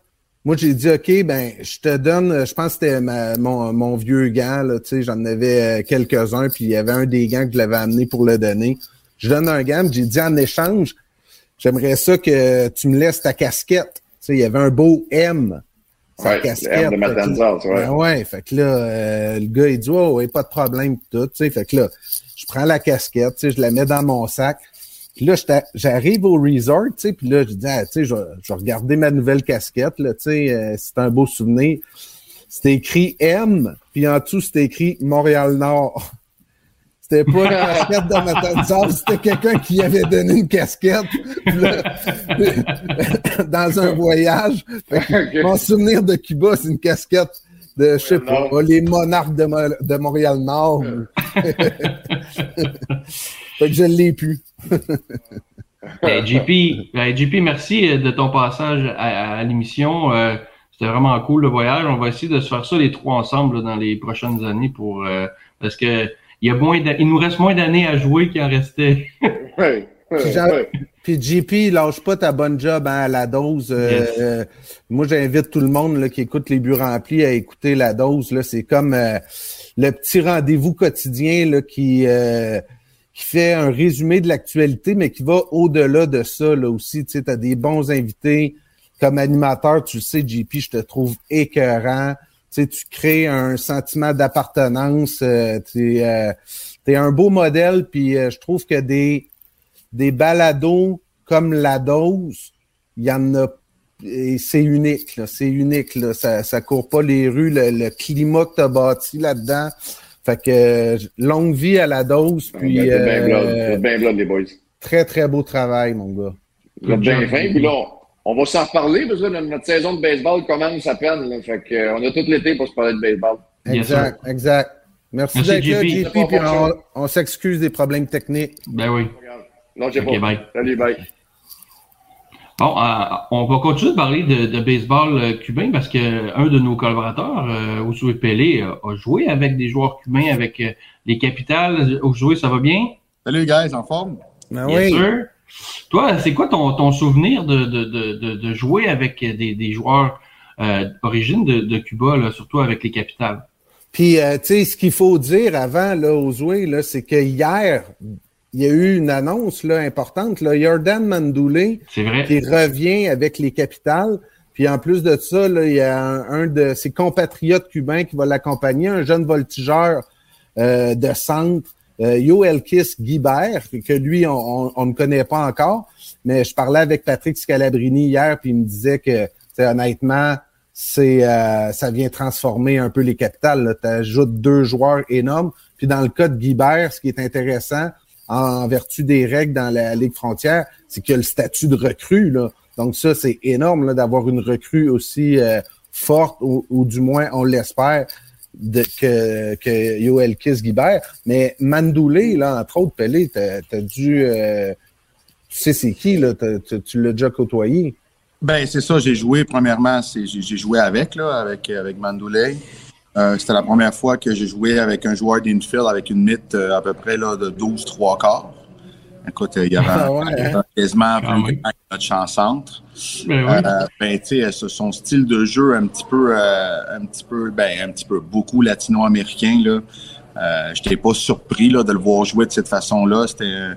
moi j'ai dit OK, ben je te donne, je pense que c'était mon, mon vieux gant, là, tu sais, j'en avais quelques-uns, puis il y avait un des gants que je l'avais amené pour le donner. Je donne un gant, puis j'ai dit en échange, j'aimerais ça que tu me laisses ta casquette. Tu sais, il y avait un beau M. sa Ouais, de Matanzas, là- ouais. Ben ouais, fait que là, euh, le gars, il dit, oh, ouais, pas de problème, tout, tu sais. Fait que là, je prends la casquette, tu sais, je la mets dans mon sac. Puis là, j'arrive au resort, tu sais, puis là, je dis, ah, tu sais, je, vais- je vais regarder ma nouvelle casquette, là, tu sais, euh, c'est un beau souvenir. C'était écrit M, puis en dessous, c'était écrit Montréal-Nord. C'était pas une casquette de Matanzas, c'était quelqu'un qui avait donné une casquette là, dans un voyage. Mon souvenir de Cuba, c'est une casquette de, je sais pas, les monarques de, Mo- de Montréal-Nord. fait que je l'ai pu. Ben, JP, ben, JP, merci euh, de ton passage à, à l'émission. Euh, C'était vraiment cool le voyage. On va essayer de se faire ça les trois ensemble là, dans les prochaines années pour euh, parce que il y a moins il nous reste moins d'années à jouer qu'il en restait. Ouais, ouais, Puis, Jean- ouais. puis JP, lâche pas ta bonne job hein, à la dose. Euh, Yes. euh, moi, j'invite tout le monde là, qui écoute les buts remplis à écouter la dose. Là, c'est comme euh, le petit rendez-vous quotidien là, qui euh, qui fait un résumé de l'actualité, mais qui va au-delà de ça là aussi. Tu sais, as des bons invités comme animateur. Tu le sais, JP, je te trouve écœurant. Tu sais, tu crées un sentiment d'appartenance. Euh, tu es, un beau modèle, puis je trouve que des, des balados comme la dose, il y en a et c'est unique, là, c'est unique, là. Ça, ça court pas les rues, le, climat que tu as bâti là-dedans. Fait que longue vie à la dose. Puis, euh, bien blood, les boys. Très, très beau travail, mon gars. Bien fin. Puis là, on va s'en reparler parce que notre saison de baseball commence à peine. Là, fait que, euh, on a tout l'été pour se parler de baseball. Exact, exact. Merci, d'être là, JP. Puis on, on s'excuse des problèmes techniques. Ben oui. Non, j'ai pas. Bye. Salut, bye. Bon, euh, on va continuer de parler de, baseball euh, cubain parce que un de nos collaborateurs, euh, Ousoué Pelé, a joué avec des joueurs cubains, avec les capitales. Ousoué, ça va bien? Salut, guys, en forme? Ben bien oui. sûr. Toi, c'est quoi ton, ton souvenir de, de, de, jouer avec des, des joueurs d'origine de, Cuba, là, surtout avec les capitales? Puis, tu sais, ce qu'il faut dire avant, là, Ousoué, là, c'est que hier, il y a eu une annonce là, importante. Là, Jordan Mandoulé qui revient avec les capitales. Puis en plus de ça, là, il y a un, de ses compatriotes cubains qui va l'accompagner, un jeune voltigeur euh, de centre, euh, Yo Elkis Guibert, que lui, on, ne connaît pas encore. Mais je parlais avec Patrick Scalabrini hier, puis il me disait que honnêtement, c'est euh, ça vient transformer un peu les capitales. Tu ajoutes deux joueurs énormes. Puis dans le cas de Guibert, ce qui est intéressant, en vertu des règles dans la Ligue frontière, c'est qu'il a le statut de recrue. Là. Donc ça, c'est énorme d'avoir une recrue aussi euh, forte, ou, du moins on l'espère, que, que Yoel Kiss Guibert. Mais Mandoulé, là, entre autres, Pelé, t'as as dû... Euh, tu sais c'est qui, là? tu l'as déjà côtoyé? Ben c'est ça, j'ai joué, premièrement, j'ai joué avec, là, avec, avec Mandoulé. Euh, c'était la première fois que j'ai joué avec un joueur d'infield avec une mythe euh, à peu près là, de 12 3 quarts. Écoute, il y avait ah hein? quasiment ah, oui. notre champ centre. Ben, oui. euh, ben tu sais, son style de jeu un petit peu, euh, un petit peu, ben un petit peu beaucoup latino-américain là. Euh, J'étais pas surpris là de le voir jouer de cette façon-là. C'était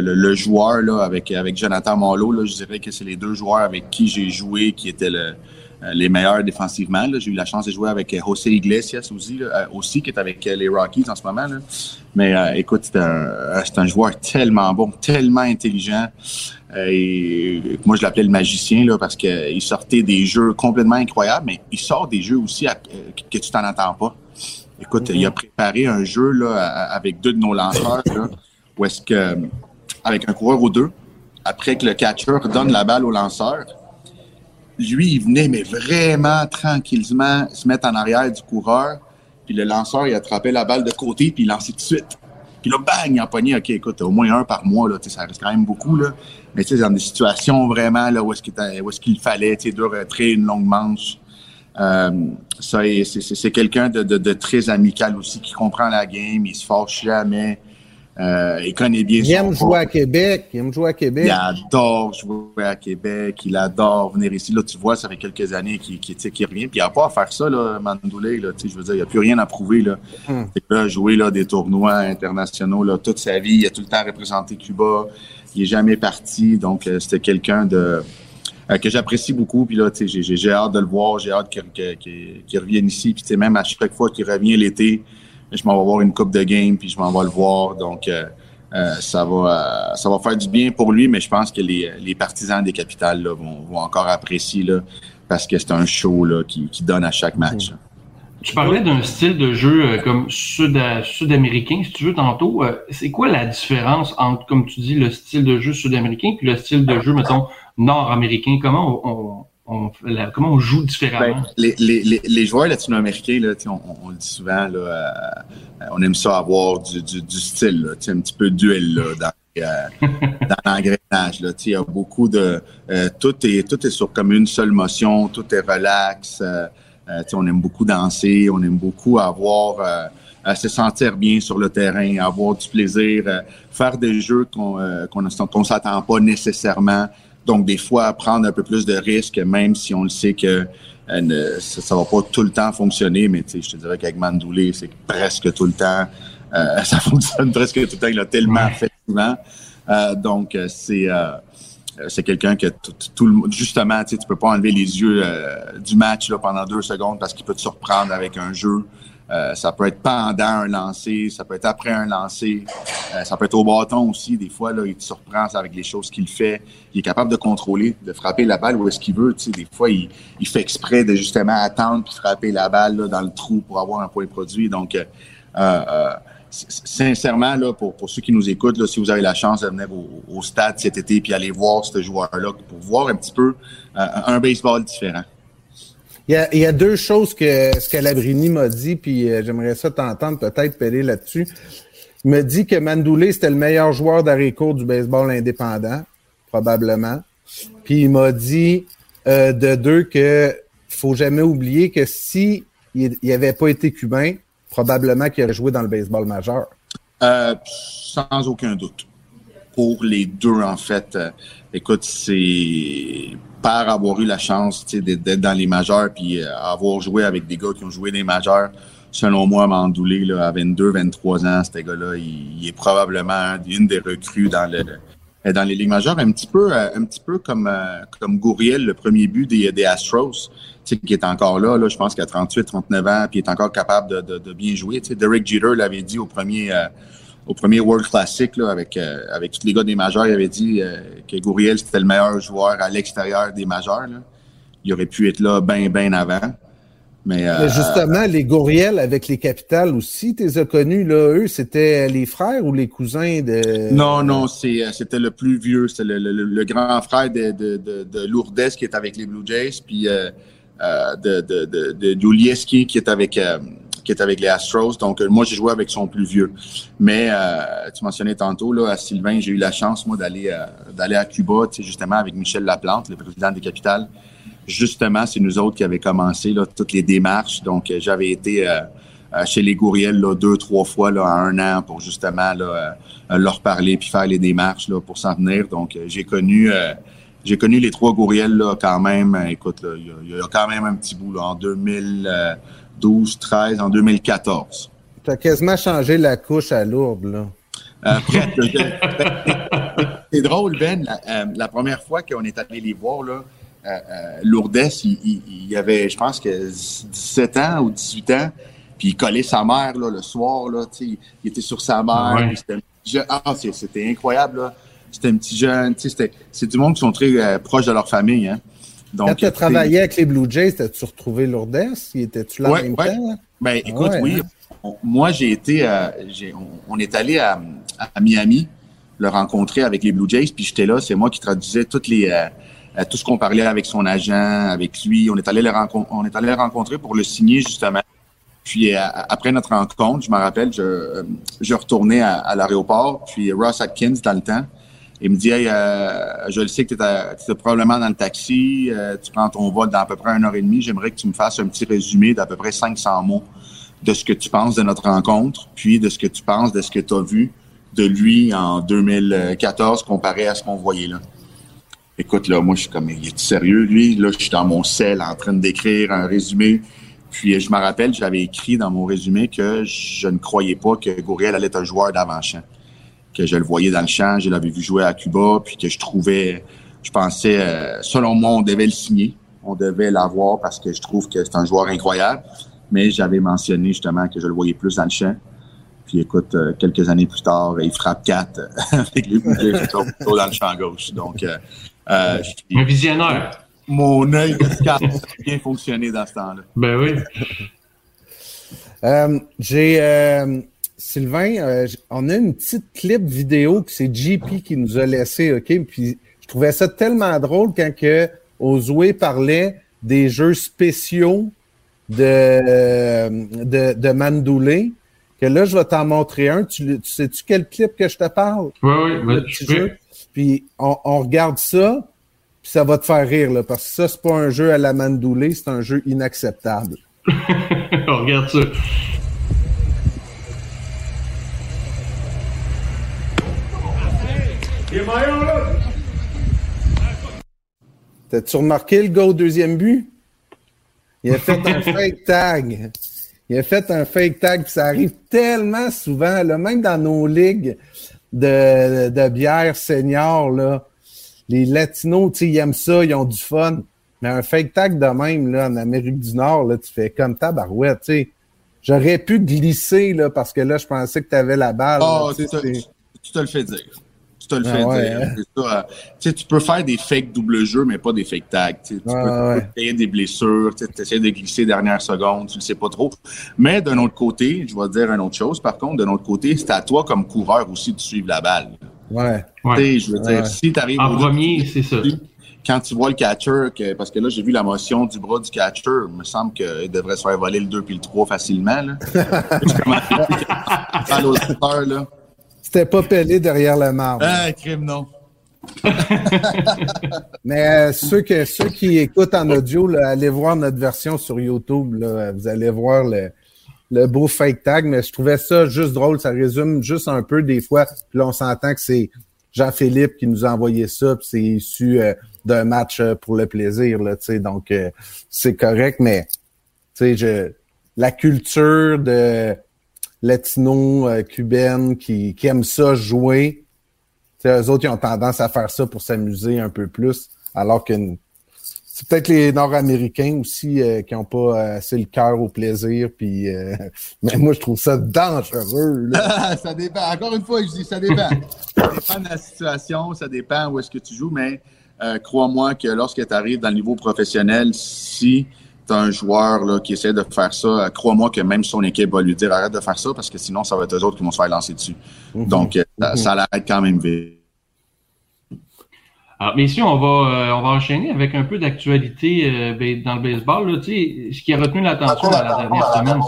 le, le, joueur là avec avec Jonathan Malo là, je dirais que c'est les deux joueurs avec qui j'ai joué qui étaient le euh, les meilleurs défensivement. J'ai eu la chance de jouer avec euh, José Iglesias aussi, euh, aussi qui est avec les Rockies en ce moment. Là. Mais écoute, c'est un, un, joueur tellement bon, tellement intelligent. et moi, je l'appelais le magicien là, parce qu'il sortait des jeux complètement incroyables, mais il sort des jeux aussi que tu t'en attends pas. Écoute, il a mm-hmm. préparé un jeu là, avec deux de nos lanceurs, là, où est-ce que, avec un coureur ou deux, après que le catcher donne la balle au lanceur, lui, il venait, mais vraiment tranquillement, se mettre en arrière du coureur. Puis le lanceur, il attrapait la balle de côté, puis il lançait tout de suite. Puis là, bang, il pogné. OK, écoute, au moins un par mois, là, ça reste quand même beaucoup. Là. Mais tu sais, dans des situations vraiment là, où est-ce qu'il, est qu'il fallait, de retrait une longue manche. Euh, ça, c'est, quelqu'un de, de, très amical aussi, qui comprend la game, il se fâche jamais. Euh, il connaît bien il aime jouer à Québec. Il aime jouer à Québec. Il adore jouer à Québec. Il adore venir ici. Là, tu vois, ça fait quelques années qu'il qui, revient. Puis il n'a pas à faire ça, là, Mandoulé. Là, je veux dire, il n'a plus rien à prouver. Là. Il a joué là, des tournois internationaux là, toute sa vie. Il a tout le temps représenté Cuba. Il n'est jamais parti. Donc, euh, c'était quelqu'un de euh, que j'apprécie beaucoup. Puis là, j'ai hâte de le voir. J'ai hâte qu'il revienne ici. Puis même à chaque fois qu'il revient l'été, je m'en vais voir une coupe de game, puis je m'en vais le voir. Donc, euh, euh, ça va euh, ça va faire du bien pour lui, mais je pense que les, les partisans des capitales là, vont, vont, encore apprécier là, parce que c'est un show là, qui, qui, donne à chaque match. Tu parlais d'un style de jeu comme sud, sud-américain, si tu veux, tantôt. c'est quoi la différence entre, comme tu dis, le style de jeu sud-américain puis le style de jeu, mettons, nord-américain? Comment on, comment on joue différemment? Ben, les, les, les, joueurs latino-américains, on, on, le dit souvent, là, euh, on aime ça avoir du, du, du style, là, un petit peu duel là, dans, euh, dans l'engrenage. Il y a beaucoup de... Euh, tout, est, tout est sur comme une seule motion, tout est relax. Euh, on aime beaucoup danser, on aime beaucoup avoir... se sentir bien sur le terrain, avoir du plaisir, faire des jeux qu'on qu'on ne s'attend pas nécessairement. Donc, des fois, prendre un peu plus de risques, même si on le sait que euh, ça, ne va pas tout le temps fonctionner, mais je te dirais qu'avec Mandoulé, c'est presque tout le temps, euh, ça fonctionne presque tout le temps, il a tellement fait souvent. Euh, donc, c'est euh, c'est quelqu'un que tout, le justement, tu peux pas enlever les yeux euh, du match là, pendant deux secondes parce qu'il peut te surprendre avec un jeu. Euh, ça peut être pendant un lancer, ça peut être après un lancer, euh, ça peut être au bâton aussi. Des fois, là, il te surprend avec les choses qu'il fait. Il est capable de contrôler, de frapper la balle où est-ce qu'il veut. Tu sais, des fois, il, il fait exprès de justement attendre puis frapper la balle là, dans le trou pour avoir un point produit. Donc, euh, euh, sincèrement, là, pour, pour ceux qui nous écoutent, là, si vous avez la chance de venir au, au stade cet été puis aller voir ce joueur-là pour voir un petit peu euh, un baseball différent. Il y, a, il y a deux choses que Scalabrini m'a dit, puis euh, j'aimerais ça t'entendre peut-être péler là-dessus. Il m'a dit que Mandoulé, c'était le meilleur joueur d'arrêt-court du baseball indépendant, probablement. Puis il m'a dit euh, de deux que faut jamais oublier que si il n'avait pas été cubain, probablement qu'il aurait joué dans le baseball majeur. Euh, sans aucun doute. Pour les deux, en fait, euh, écoute, c'est par avoir eu la chance d'être dans les majeurs puis euh, avoir joué avec des gars qui ont joué des majeurs. Selon moi, Mandoulé, à 22, 23 ans, ce gars-là, il, est probablement un- une des recrues dans le dans les ligues majeures, un petit peu, comme comme Gouriel, le premier but des, Astros, qui est encore là, là je pense qu'il a 38, 39 ans, puis il est encore capable de, de, de bien jouer. Tu sais, Derek Jeter l'avait dit au premier euh, au premier World Classic là, avec euh, avec tous les gars des majeurs, il avait dit euh, que Gouriel c'était le meilleur joueur à l'extérieur des majeurs. Là. Il aurait pu être là bien bien avant. Mais, euh, Mais justement, les Gouriels avec les capitales aussi, tu les as connus, là, eux, c'était les frères ou les cousins de. Non, non, c'est, euh, c'était le plus vieux. C'était le, le- le grand frère de, de, de, de Lourdes qui est avec les Blue Jays, puis euh, de, de, de, de Julieski qui est avec euh, qui est avec les Astros. Donc, euh, moi, j'ai joué avec son plus vieux. Mais euh, tu mentionnais tantôt, là, à Sylvain, j'ai eu la chance, moi, d'aller euh, d'aller à Cuba, justement, avec Michel Laplante, le président des Capitales. Justement, c'est nous autres qui avions commencé là, toutes les démarches. Donc, euh, j'avais été euh, euh, chez les Gouriels là, deux, trois fois là, en un an pour justement euh, leur parler puis faire les démarches là, pour s'en venir. Donc, euh, j'ai connu euh, j'ai connu les trois Gouriels là, quand même. Euh, écoute, il y a- il y, a quand même un petit bout là, en 2012, 13, en 2014. Tu as quasiment changé la couche à Lourdes, là. Euh, presque. C'est drôle, Ben. La, euh, la première fois qu'on est allé les voir, là, euh, euh, Lourdes, il, il, il y avait, je pense que 17 ans ou 18 ans, puis il collait sa mère là, le soir. Là, il était sur sa mère. Ouais. c'était Ah, c'est- c'était incroyable. Là. C'était un petit jeune. tu sais, c'était- C'est du monde qui sont très euh, proches de leur famille. Hein. Donc, Quand tu as travaillé avec les Blue Jays, t'as-tu retrouvé Lourdes? Étais-tu là en Ouais, même ouais. temps? Ben, écoute, ouais, oui. hein? On- moi, j'ai été, euh, j'ai- on, on est allé à, à Miami le rencontrer avec les Blue Jays, puis j'étais là, c'est moi qui traduisais toutes les, euh, euh, tout ce qu'on parlait avec son agent, avec lui. On est allé le rencontrer, on est allé le rencontrer pour le signer justement. Puis euh, après notre rencontre, je me rappelle, je, je retournais à, à l'aéroport, puis Ross Atkins dans le temps. Il me dit, hey, euh, je le sais que tu es probablement dans le taxi, euh, tu prends ton vol dans à peu près une heure et demie. J'aimerais que tu me fasses un petit résumé d'à peu près 500 mots de ce que tu penses de notre rencontre, puis de ce que tu penses de ce que tu as vu de lui en 2014 comparé à ce qu'on voyait là. Écoute, là, moi, je suis comme, il est sérieux, lui? Là, je suis dans mon sel en train d'écrire un résumé. Puis, je me rappelle, j'avais écrit dans mon résumé que je ne croyais pas que Gouriel allait être un joueur d'avant-champ. Que je le voyais dans le champ, je l'avais vu jouer à Cuba, puis que je trouvais, je pensais, euh, selon moi, on devait le signer. On devait l'avoir parce que je trouve que c'est un joueur incroyable. Mais j'avais mentionné justement que je le voyais plus dans le champ. Puis écoute, euh, quelques années plus tard, il frappe 4 avec les Jays plutôt plutôt dans le champ gauche. Donc, euh, euh, je- Un visionnaire. mon œil a bien fonctionné dans ce temps-là. Ben oui. Euh, J'ai euh, Sylvain, euh, on a une petite clip vidéo que c'est JP qui nous a laissé, ok? Puis je trouvais ça tellement drôle quand que Ozoué parlait des jeux spéciaux de, de, de Mandoulé. Que là, je vais t'en montrer un. Tu, sais-tu quel clip que je te parle? Oui, oui. Je peux. Puis on, on regarde ça, puis ça va te faire rire, là, parce que ça, c'est pas un jeu à la Mandoulé, c'est un jeu inacceptable. On regarde ça. T'as-tu remarqué le gars au deuxième but? Il a fait un fake tag. Il a fait un fake tag, puis ça arrive tellement souvent, là, même dans nos ligues de, de bière senior, là. les Latinos, ils aiment ça, ils ont du fun. Mais un fake tag de même, là, en Amérique du Nord, là, tu fais comme tabarouette, tu sais. J'aurais pu glisser, là, parce que là, je pensais que tu avais la balle. Oh, là, te, tu te le fais dire. Tu te le Ah fais ouais, dire. hein. Ça, euh, tu peux faire des fake double jeux, mais pas des fake tags. tu peux, ouais. tu peux créer des blessures, tu essaies de glisser dernière seconde, tu le sais pas trop. Mais d'un autre côté, je vais te dire une autre chose, par contre, d'un autre côté, c'est à toi comme coureur aussi de suivre la balle. Ouais. Je veux dire, si tu arrives En premier, c'est ça. quand tu vois le catcher, que- parce que là, j'ai vu la motion du bras du catcher, il me semble qu'il devrait se faire voler le 2 puis le 3 facilement. Là. Je commence à l'auditeur, là. C'était pas pelé derrière le marbre. Ah, crime, non. Mais euh, ceux, que, ceux qui écoutent en audio, là, allez voir notre version sur YouTube. Là, vous allez voir le, le beau fake tag. Mais je trouvais ça juste drôle. Ça résume juste un peu des fois. Puis là, on s'entend que c'est Jean-Philippe qui nous a envoyé ça. Puis c'est issu euh, d'un match euh, pour le plaisir. Là, tu sais. donc, euh, c'est correct. Mais tu sais, je, la culture de latino, euh, qui, qui aime ça jouer. Sais, eux autres, ils ont tendance à faire ça pour s'amuser un peu plus, alors que c'est peut-être les Nord-Américains aussi euh, qui n'ont pas euh, assez le cœur au plaisir. Puis, mais moi, je trouve ça dangereux. Ah, ça dépend. Encore une fois, je dis ça dépend. ça dépend de la situation, ça dépend où est-ce que tu joues, mais crois-moi que lorsque tu arrives dans le niveau professionnel, si un joueur là, qui essaie de faire ça, euh, crois-moi que même son équipe va lui dire arrête de faire ça parce que sinon, ça va être eux autres qui vont se faire lancer dessus. Donc, euh, ça, ça l'arrête quand même vite. Alors, messieurs, on va, euh, on va enchaîner avec un peu d'actualité euh, ba- dans le baseball. Là. Tu sais, ce qui a retenu l'attention dans la dernière semaine,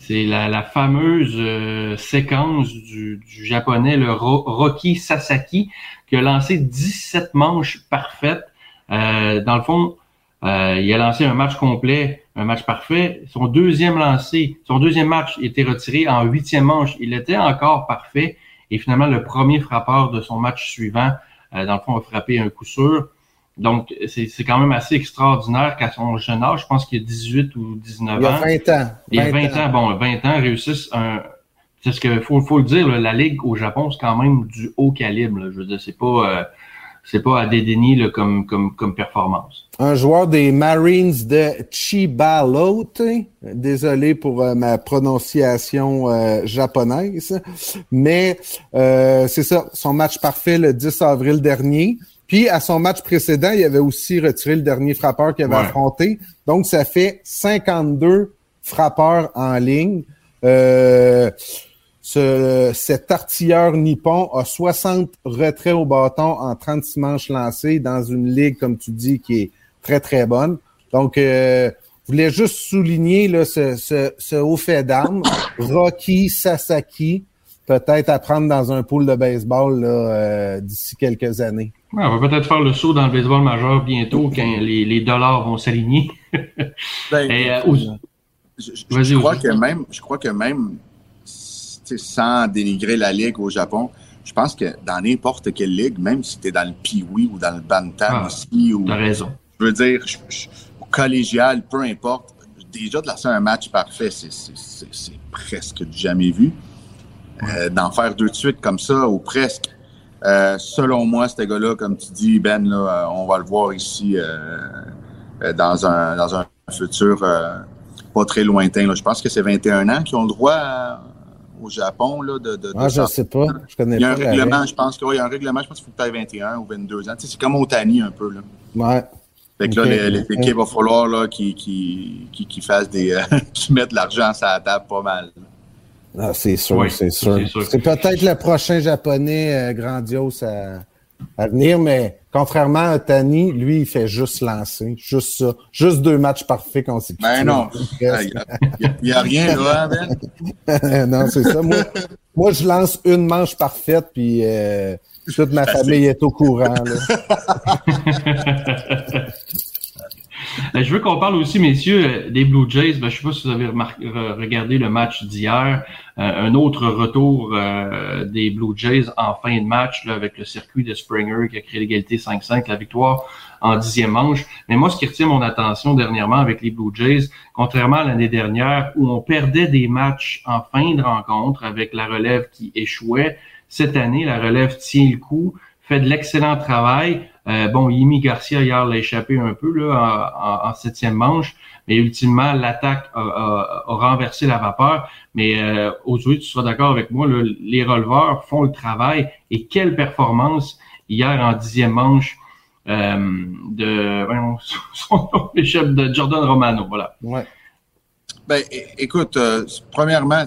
c'est la, la fameuse euh, séquence du, du japonais, le Ro- Rocky Sasaki, qui a lancé 17 manches parfaites. Euh, dans le fond, euh, il a lancé un match complet, un match parfait. Son deuxième lancé, son deuxième match était retiré en huitième manche. Il était encore parfait. Et finalement, le premier frappeur de son match suivant, euh, dans le fond, a frappé un coup sûr. Donc, c'est c'est quand même assez extraordinaire qu'à son jeune âge, je pense qu'il a 18 ou 19 Il y a ans. 20 ans. Il y a 20 ans, bon, 20 ans réussissent un. C'est ce que faut, faut le dire, là, la ligue au Japon, c'est quand même du haut calibre. là. Je veux dire, c'est pas, euh, c'est pas à dédaigner là, comme, comme, comme performance. Un joueur des Marines de Chibalote. Désolé pour euh, ma prononciation euh, japonaise. Mais euh, c'est ça, son match parfait le 10 avril dernier. Puis à son match précédent, il avait aussi retiré le dernier frappeur qu'il avait Ouais. affronté. Donc ça fait 52 frappeurs en ligne. Euh, ce, cet artilleur nippon a 60 retraits au bâton en 36 manches lancées dans une ligue, comme tu dis, qui est très, très bonne. Donc, euh, je voulais juste souligner là, ce, ce, ce haut fait d'armes. Rocky Sasaki, peut-être à prendre dans un pool de baseball là, euh, d'ici quelques années. Ouais, on va peut-être faire le saut dans le baseball majeur bientôt quand les, les dollars vont s'aligner. Ben, Et, euh, aux- Je, je- Vas-y, je crois que même, je crois que même, sans dénigrer la ligue au Japon, je pense que dans n'importe quelle ligue, même si tu es dans le Pee-Wee ou dans le Bantam Ah, aussi, ou raison. je veux dire, je- je- au collégial, peu importe, déjà de lancer un match parfait, c'est- presque du jamais vu. Euh, D'en faire deux de suite comme ça, ou presque. Euh, selon moi, ce gars-là, comme tu dis, Ben, là, euh, on va le voir ici euh, dans, un, dans un futur pas très lointain. là. Je pense que c'est 21 ans qui ont le droit à- au Japon là, de, de, de Ah, je sortir. sais pas. Je connais Il y a un pas règlement, règle. je pense qu'il y a un règlement, je pense qu'il faut que tu aies 21 ou 22 ans. Tu sais, c'est comme Otani un peu. Là. Ouais. Fait que là, les, les équipes, va falloir là, qu'ils qui, qui, qui fassent des. euh, qui mettent de l'argent sur la table pas mal. Ah, c'est sûr, Oui, c'est sûr. c'est sûr. C'est peut-être le prochain japonais euh, grandiose à, à venir, mais contrairement à Tani, lui, il fait juste lancer. Juste ça. Juste deux matchs parfaits consécutifs. Ben non. Il n'y a, rien là, hein, Ben? non, c'est ça. Moi, moi, je lance une manche parfaite, puis euh, toute ma famille est au courant. Là. Euh, Je veux qu'on parle aussi, messieurs, euh, des Blue Jays. Ben, je sais pas si vous avez regardé le match d'hier. Euh, un autre retour euh, des Blue Jays en fin de match là, avec le circuit de Springer qui a créé l'égalité 5-5, la victoire en dixième manche. Mais moi, ce qui retient mon attention dernièrement avec les Blue Jays, contrairement à l'année dernière où on perdait des matchs en fin de rencontre avec la relève qui échouait, cette année, la relève tient le coup, fait de l'excellent travail. Euh, bon, Yimi Garcia hier l'a échappé un peu là en, en, septième manche, mais ultimement l'attaque a, a, a, renversé la vapeur. Mais euh, aujourd'hui, tu seras d'accord avec moi, là, les releveurs font le travail et quelle performance hier en dixième manche euh, de son nom de Jordan Romano. Voilà. Ouais. Ben, écoute, euh, premièrement,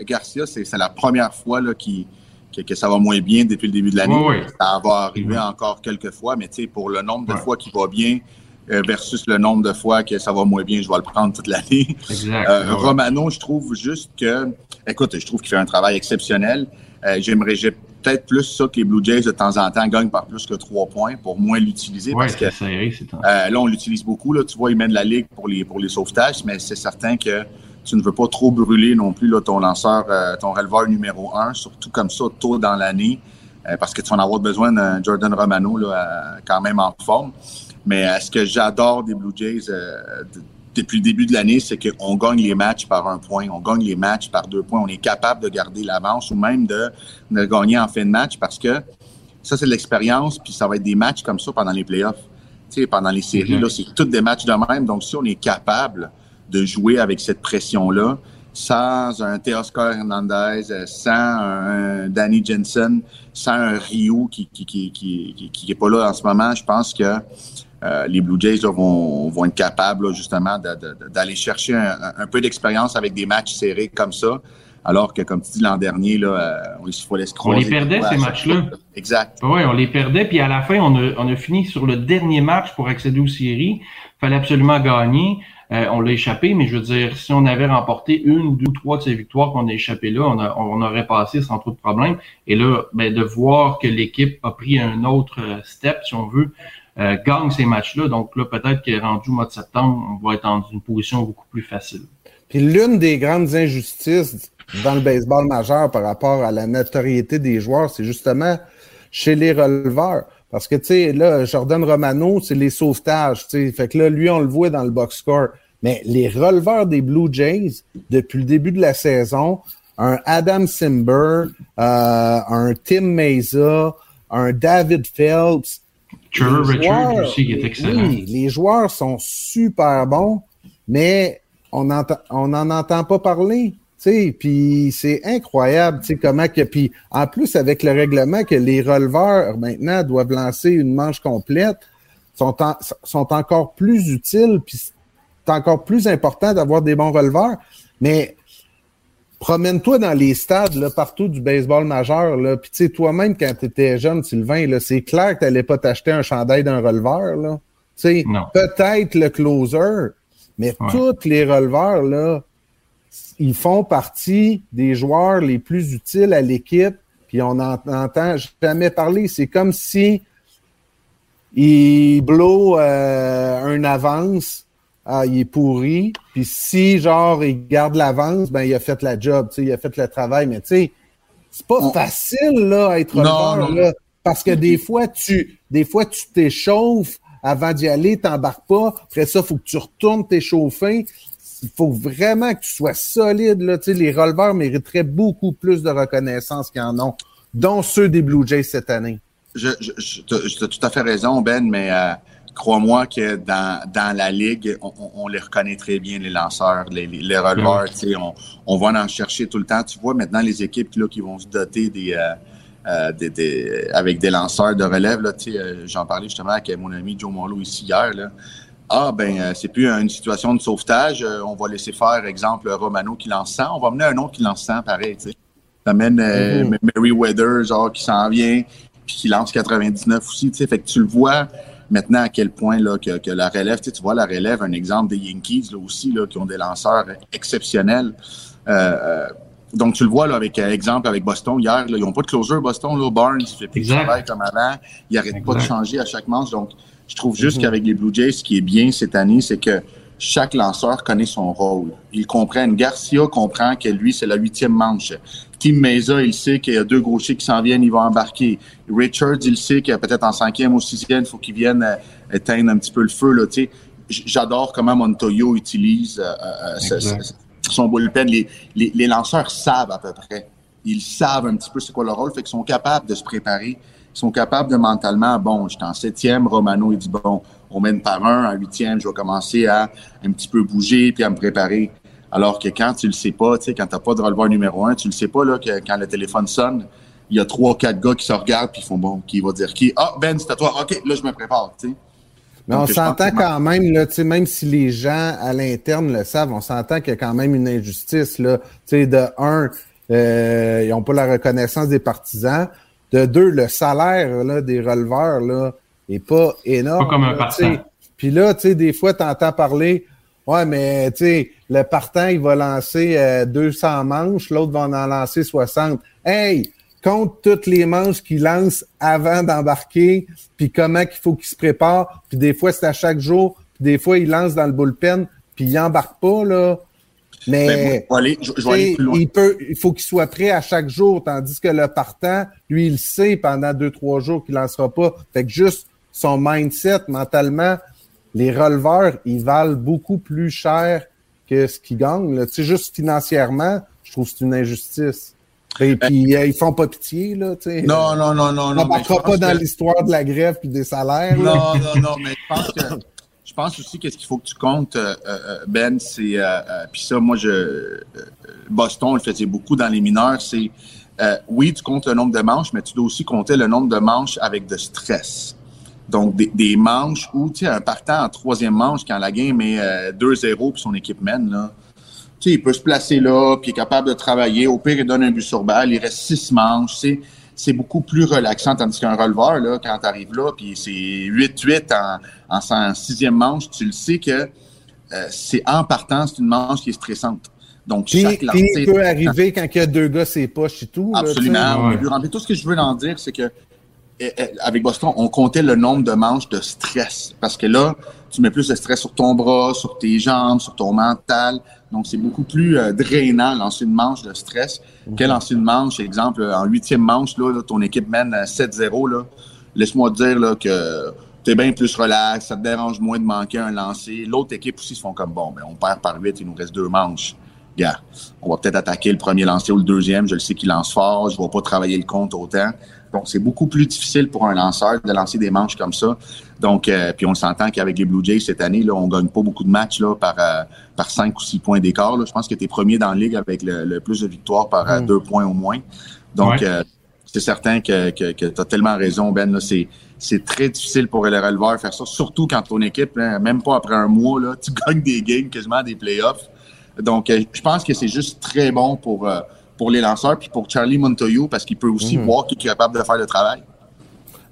Garcia, c'est la première fois là, qui, que, que, ça va moins bien depuis le début de l'année. Oui, oui. Ça va arriver -hmm. encore quelques fois, mais pour le nombre de fois qu'il va bien euh, versus le nombre de fois que ça va moins bien, je vais le prendre toute l'année. Euh. Romano, je trouve juste que, écoute, je trouve qu'il fait un travail exceptionnel. Euh, J'aimerais peut-être plus ça que les Blue Jays de temps en temps gagnent par plus que trois points pour moins l'utiliser. Parce que serré, euh, là, on l'utilise beaucoup. Là, tu vois, il mène la ligue pour les, pour les sauvetages, mais c'est certain que tu ne veux pas trop brûler non plus là, ton lanceur, euh, ton releveur numéro un, surtout comme ça tôt dans l'année, euh, parce que tu vas en avoir besoin d'un Jordan Romano là, euh, quand même en forme. Mais ce que j'adore des Blue Jays de, depuis le début de l'année, c'est qu'on gagne les matchs par un point, on gagne les matchs par deux points, on est capable de garder l'avance ou même de, de gagner en fin de match parce que ça, c'est de l'expérience, puis ça va être des matchs comme ça pendant les playoffs. Sais, pendant les séries, mm -hmm. là, c'est tous des matchs de même. Donc, si on est capable de jouer avec cette pression-là, sans un Teoscar Hernandez, sans un Danny Jensen, sans un Rio qui qui, qui, qui, qui, est pas là en ce moment, je pense que euh, les Blue Jays là, vont, vont être capables là, justement d'aller chercher un, un peu d'expérience avec des matchs serrés comme ça. Alors que, comme tu dis l'an dernier, là, euh, il faut laisser On les perdait, ces matchs-là. Exact. Oui, on les perdait. Puis à la fin, on a, on a fini sur le dernier match pour accéder aux séries. Il fallait absolument gagner. Euh, on l'a échappé, mais je veux dire, si on avait remporté une, deux, trois de ces victoires qu'on a échappées là, on, aurait passé sans trop de problème. Et là, ben, de voir que l'équipe a pris un autre step, si on veut, euh, gagne ces matchs-là. Donc là, peut-être que rendu au mois de septembre, on va être dans une position beaucoup plus facile. Puis l'une des grandes injustices dans le baseball majeur par rapport à la notoriété des joueurs, c'est justement chez les releveurs. Parce que, tu sais, là, Jordan Romano, c'est les sauvetages, tu sais. Fait que là, lui, on le voit dans le box score. Mais les releveurs des Blue Jays, depuis le début de la saison, un Adam Simber, euh, un Tim Mesa, un David Phelps. Trevor Richard aussi, qui est excellent. Oui, les joueurs sont super bons, mais on n'en on entend pas parler. Puis c'est incroyable, comment que. Puis en plus, avec le règlement que les releveurs maintenant doivent lancer une manche complète, sont, en, sont encore plus utiles, puis c'est encore plus important d'avoir des bons releveurs. Mais promène-toi dans les stades, là, partout du baseball majeur, là. Puis tu sais, toi-même, quand tu étais jeune, Sylvain, là, c'est clair que tu n'allais pas t'acheter un chandail d'un releveur, là. Tu sais, peut-être le closer, mais ouais. tous les releveurs, là, ils font partie des joueurs les plus utiles à l'équipe, puis on n'entend jamais parler. C'est comme si il blow euh, un avance, ah, il est pourri, puis si, genre, il garde l'avance, ben, il a fait la job, il a fait le travail, mais tu sais, c'est pas on... facile, là, à être là, parce que des fois, tu des fois, tu t'échauffes avant d'y aller, t'embarques pas, après ça, il faut que tu retournes t'échauffer, il faut vraiment que tu sois solide. Là. Tu sais, les releveurs mériteraient beaucoup plus de reconnaissance qu'ils en ont, dont ceux des Blue Jays cette année. Je, je, je, tu as tout à fait raison, Ben, mais euh, crois-moi que dans, dans la Ligue, on, on, les reconnaît très bien, les lanceurs, les, les, les releveurs. Mm. Tu sais, on, on va en chercher tout le temps. Tu vois maintenant les équipes là, qui vont se doter des... Euh, euh, des, des, avec des lanceurs de relève. Là, tu sais, j'en parlais justement avec mon ami Joe Marlowe ici hier. Là. Ah, ben, euh, c'est plus une situation de sauvetage. Euh, on va laisser faire, exemple, Romano qui lance 100. On va amener un autre qui lance 100, pareil, tu sais. T'amènes euh, mm -hmm. Mary Weather, genre, qui s'en vient, puis qui lance 99 aussi, tu sais. Fait que tu le vois maintenant à quel point, là, que, que la relève, tu, vois la relève, un exemple des Yankees, là, aussi, là, qui ont des lanceurs exceptionnels. Euh, donc, tu le vois, là, avec exemple, avec Boston, hier, là, ils n'ont pas de closer, Boston, là. Barnes, il fait plus de travail comme avant. Il n'arrête pas de changer à chaque manche. Donc, je trouve juste mm -hmm. qu'avec les Blue Jays, ce qui est bien cette année, c'est que chaque lanceur connaît son rôle. Ils comprennent. Garcia comprend que lui, c'est la huitième manche. Tim Meza, il sait qu'il y a deux gauchers qui s'en viennent, il va embarquer. Richards, il sait qu'il peut-être en cinquième ou sixième, il faut qu'il vienne euh, éteindre un petit peu le feu. Là, J'adore comment Montoyo utilise euh, euh, son bullpen. Les, les, les lanceurs savent à peu près. Ils savent un petit peu c'est quoi leur rôle, fait qu'ils sont capables de se préparer sont capables de mentalement, bon, j'étais en septième, Romano, il dit, bon, on mène par un, en huitième, je vais commencer à un petit peu bouger puis à me préparer. Alors que quand tu le sais pas, tu sais, quand t'as pas de releveur numéro un, tu le sais pas, là, que quand le téléphone sonne, il y a trois, quatre gars qui se regardent puis ils font, bon, qui va dire qui? Ah, Ben, c'est à toi. OK, là, je me prépare, tu sais. Mais on je s'entend quand même, là, tu sais, même si les gens à l'interne le savent, on s'entend qu'il y a quand même une injustice. Là. Tu sais, de un, euh, ils n'ont pas la reconnaissance des partisans. De deux, le salaire là, des releveurs là, est pas énorme. Pas comme un partant. Puis là, tu sais, des fois, tu entends parler Ouais, mais tu sais, le partant, il va lancer euh, 200 manches, l'autre va en lancer 60. Hey! compte toutes les manches qu'il lance avant d'embarquer, puis comment qu'il faut qu'il se prépare, puis des fois c'est à chaque jour, puis des fois il lance dans le bullpen, puis il embarque pas là. Mais Ben, moi, je vais aller- je- je vais aller tu sais, plus loin. il peut, il faut qu'il soit prêt à chaque jour, tandis que le partant, lui, il sait pendant deux trois jours qu'il lancera pas. Fait que juste son mindset mentalement, les releveurs, ils valent beaucoup plus cher que ce qu'ils gagnent. là. Tu sais, juste financièrement, je trouve que c'est une injustice. Et puis, euh, ils font pas pitié, là, tu sais. Non, non, non, non, On pense pas dans l'histoire de la grève puis des salaires. là. Non, non, non, mais je pense que je pense aussi que ce qu'il faut que tu comptes, euh, euh, Ben, c'est euh, euh, puis ça, moi, je euh, Boston, on le faisait beaucoup dans les mineurs, c'est euh, oui, tu comptes le nombre de manches, mais tu dois aussi compter le nombre de manches avec de stress. Donc, des, des manches où, tu sais, un partant en troisième manche, quand la game est euh, 2-0 puis son équipe mène, là, tu sais, il peut se placer là, puis il est capable de travailler. Au pire, il donne un but sur balle. Il reste six manches. C'est, c'est beaucoup plus relaxant, tandis qu'un releveur, là, quand tu arrives là, puis c'est 8-8 en, en, en sixième manche, tu le sais que euh, c'est en partant, c'est une manche qui est stressante. Donc, Puis, chaque il peut arriver quand il y a deux gars ses poches et tout. là, tu sais. Absolument. Ouais. au début rempli. Tout ce que je veux en dire, c'est que euh, euh, avec Boston, on comptait le nombre de manches de stress. Parce que là, tu mets plus de stress sur ton bras, sur tes jambes, sur ton mental. Donc, c'est beaucoup plus euh, drainant lancer une manche de stress que lancer une manche, exemple, en huitième manche, là, là, ton équipe mène à 7-0. Là. Laisse-moi te dire là, que tu es bien plus relax, ça te dérange moins de manquer un lancer. L'autre équipe aussi se font comme bon, mais on perd par 8, il nous reste deux manches. Gars, on va peut-être attaquer le premier lancer ou le deuxième. Je le sais qu'il lance fort. Je ne vais pas travailler le compte autant. Donc, c'est beaucoup plus difficile pour un lanceur de lancer des manches comme ça. Donc, euh, puis on s'entend qu'avec les Blue Jays cette année, là, on gagne pas beaucoup de matchs là, par, euh, par 5 ou 6 points d'écart. Je pense que tu es premier dans la ligue avec le, le plus de victoires par euh, deux points au moins. Donc, Ouais. euh, c'est certain que, que, que tu as tellement raison, Ben. là, C'est, c'est très difficile pour le releveur de faire ça, surtout quand ton équipe, hein, même pas après un mois, là, tu gagnes des games, quasiment des playoffs. Donc, euh, je pense que c'est juste très bon pour, euh, pour les lanceurs, puis pour Charlie Montoyo, parce qu'il peut aussi voir qui est capable de faire le travail.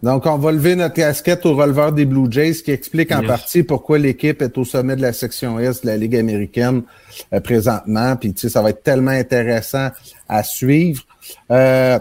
Donc, on va lever notre casquette au releveur des Blue Jays, qui explique en Yes. partie pourquoi l'équipe est au sommet de la section Est de la Ligue américaine euh, présentement. Puis, tu sais, ça va être tellement intéressant à suivre. Euh,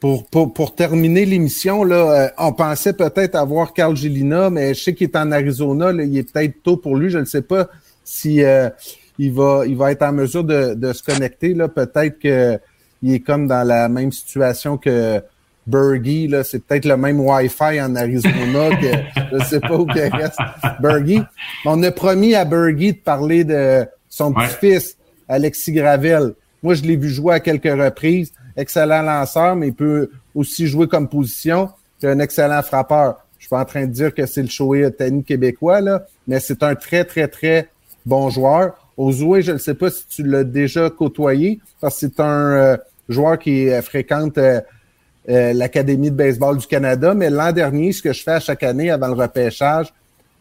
pour, pour, pour terminer l'émission, là, euh, on pensait peut-être avoir Carl Gélina, mais je sais qu'il est en Arizona. Là, il est peut-être tôt pour lui. Je ne sais pas si euh, il, va, il va être en mesure de, de se connecter. Là. Peut-être qu'il est comme dans la même situation que Bergie. Là. C'est peut-être le même Wi-Fi en Arizona que je ne sais pas où qu'il reste Bergie. On a promis à Bergie de parler de son Ouais. petit-fils, Alexis Gravel. Moi, je l'ai vu jouer à quelques reprises. Excellent lanceur, mais il peut aussi jouer comme position. C'est un excellent frappeur. Je suis pas en train de dire que c'est le Shohei Otani québécois, là, mais c'est un très, très, très bon joueur. Ozoué, je ne sais pas si tu l'as déjà côtoyé, parce que c'est un euh, joueur qui euh, fréquente euh, euh, l'Académie de baseball du Canada. Mais l'an dernier, ce que je fais à chaque année avant le repêchage,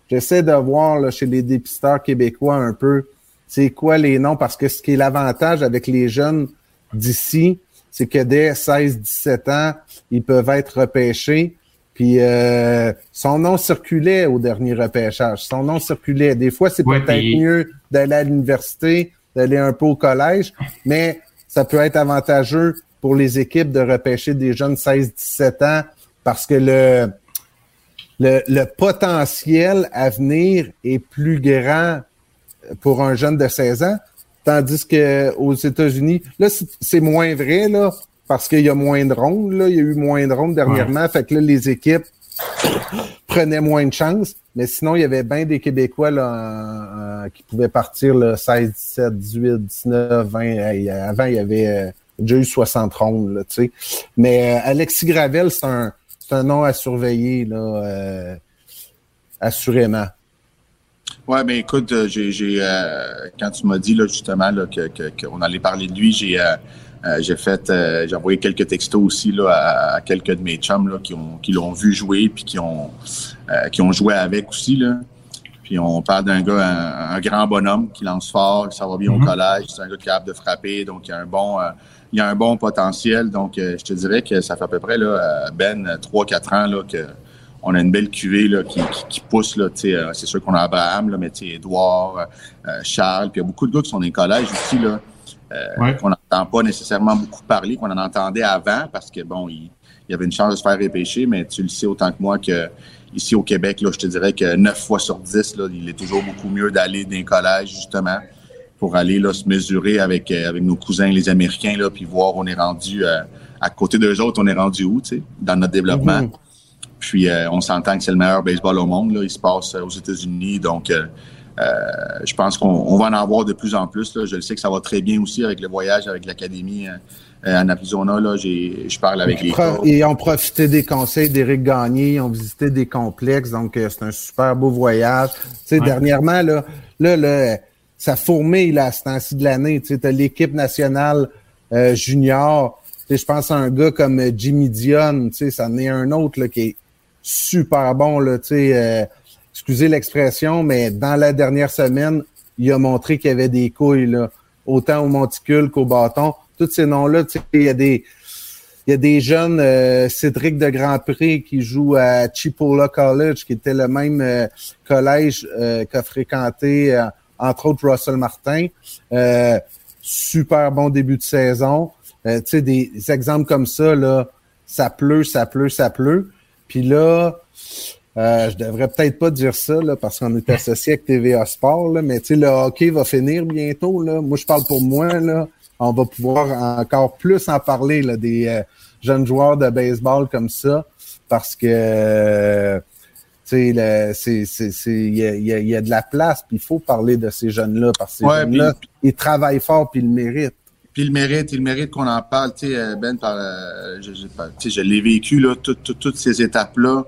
j'essaie de voir là, chez les dépisteurs québécois un peu c'est quoi les noms, parce que ce qui est l'avantage avec les jeunes d'ici, c'est que dès 16-17 ans, ils peuvent être repêchés. Puis euh, son nom circulait au dernier repêchage. Son nom circulait. Des fois, c'est Ouais, peut-être puis- mieux d'aller à l'université, d'aller un peu au collège, mais ça peut être avantageux pour les équipes de repêcher des jeunes 16-17 ans parce que le, le, le potentiel à venir est plus grand pour un jeune de 16 ans, tandis que aux États-Unis, là, c'est- c'est moins vrai, là, parce qu'il y a moins de rondes, là, il y a eu moins de rondes dernièrement, fait que là, les équipes prenaient moins de chances, mais sinon, il y avait bien des Québécois là, en- en- qui pouvaient partir là, 16, 17, 18, 19, 20. Hey, avant, il y avait euh, déjà eu 60 rondes, là, tu sais. Mais euh, Alexis Gravel, c'est un, nom à surveiller, là, euh, assurément. Ouais, ben écoute, euh, j'ai, euh, quand tu m'as dit là justement là, que, que- qu'on allait parler de lui, j'ai euh, j'ai fait euh, j'ai envoyé quelques textos aussi là à, à quelques de mes chums là qui ont qui l'ont vu jouer puis qui ont euh, qui ont joué avec aussi là. Puis on parle d'un gars, un, un grand bonhomme qui lance fort, ça va bien Mhm. au collège, c'est un gars qui capable de frapper, donc il y a un bon euh, il y a un bon potentiel. Donc euh, je te dirais que ça fait à peu près là Ben 3-4 ans là que on a une belle cuvée là, qui, qui, qui pousse. Là, euh, c'est sûr qu'on a Abraham, là, mais tu sais, Édouard, euh, Charles, puis il y a beaucoup de gars qui sont dans les collèges aussi, là, euh, Ouais. qu'on n'entend pas nécessairement beaucoup parler, qu'on en entendait avant, parce que bon, il, il y avait une chance de se faire repêcher, mais tu le sais autant que moi que ici au Québec, là, je te dirais que 9 fois sur 10, là, il est toujours beaucoup mieux d'aller dans les collèges, justement, pour aller là, se mesurer avec, euh, avec nos cousins, les Américains, là, puis voir on est rendu euh, à côté d'eux autres, on est rendu où, tu sais, dans notre développement. Mhm. Puis euh, on s'entend que c'est le meilleur baseball au monde. Là. Il se passe aux États-Unis. Donc je pense qu'on on va en avoir de plus en plus. Là. Je le sais que ça va très bien aussi avec le voyage avec l'académie euh, euh, en Arizona. Là. J'ai, je parle avec les. Ils ont profité des conseils d'Éric Gagné, ils ont visité des complexes, donc euh, c'est un super beau voyage. Tu sais, Ouais. dernièrement, là, là, là, ça fourmille là, à ce temps-ci de l'année. Tu sais, t'as l'équipe nationale euh, junior. Tu sais, je pense à un gars comme euh, Jimmy Dion, tu sais, ça en est un autre là, qui est super bon, là, tu sais, euh, excusez l'expression, mais dans la dernière semaine, il a montré qu'il y avait des couilles, là, autant au monticule qu'au bâton. Tous ces noms-là, il y a des, il y a des jeunes, euh, Cédric de Grand Prix qui joue à Chipola College, qui était le même euh, collège euh, qu'a fréquenté, euh, entre autres, Russell Martin. Super bon début de saison. Tu sais, des exemples comme ça, là, ça pleut, ça pleut, ça pleut. Puis là, euh, je devrais peut-être pas dire ça, là, parce qu'on est associé avec TVA Sport, là, mais tu sais, le hockey va finir bientôt. Là. Moi, je parle pour moi, là. On va pouvoir encore plus en parler là, des euh, jeunes joueurs de baseball comme ça, parce que euh, tu sais, le- c'est, c'est, c'est, il y a, il y y a de la place, puis il faut parler de ces jeunes-là, parce que ces Ouais, jeunes-là, ils travaillent fort, puis ils le méritent. Puis il mérite, il mérite qu'on en parle. Tu sais, euh, Ben, par, euh, je, je, par- tu sais, je l'ai vécu, là, tout- tout- toutes ces étapes-là.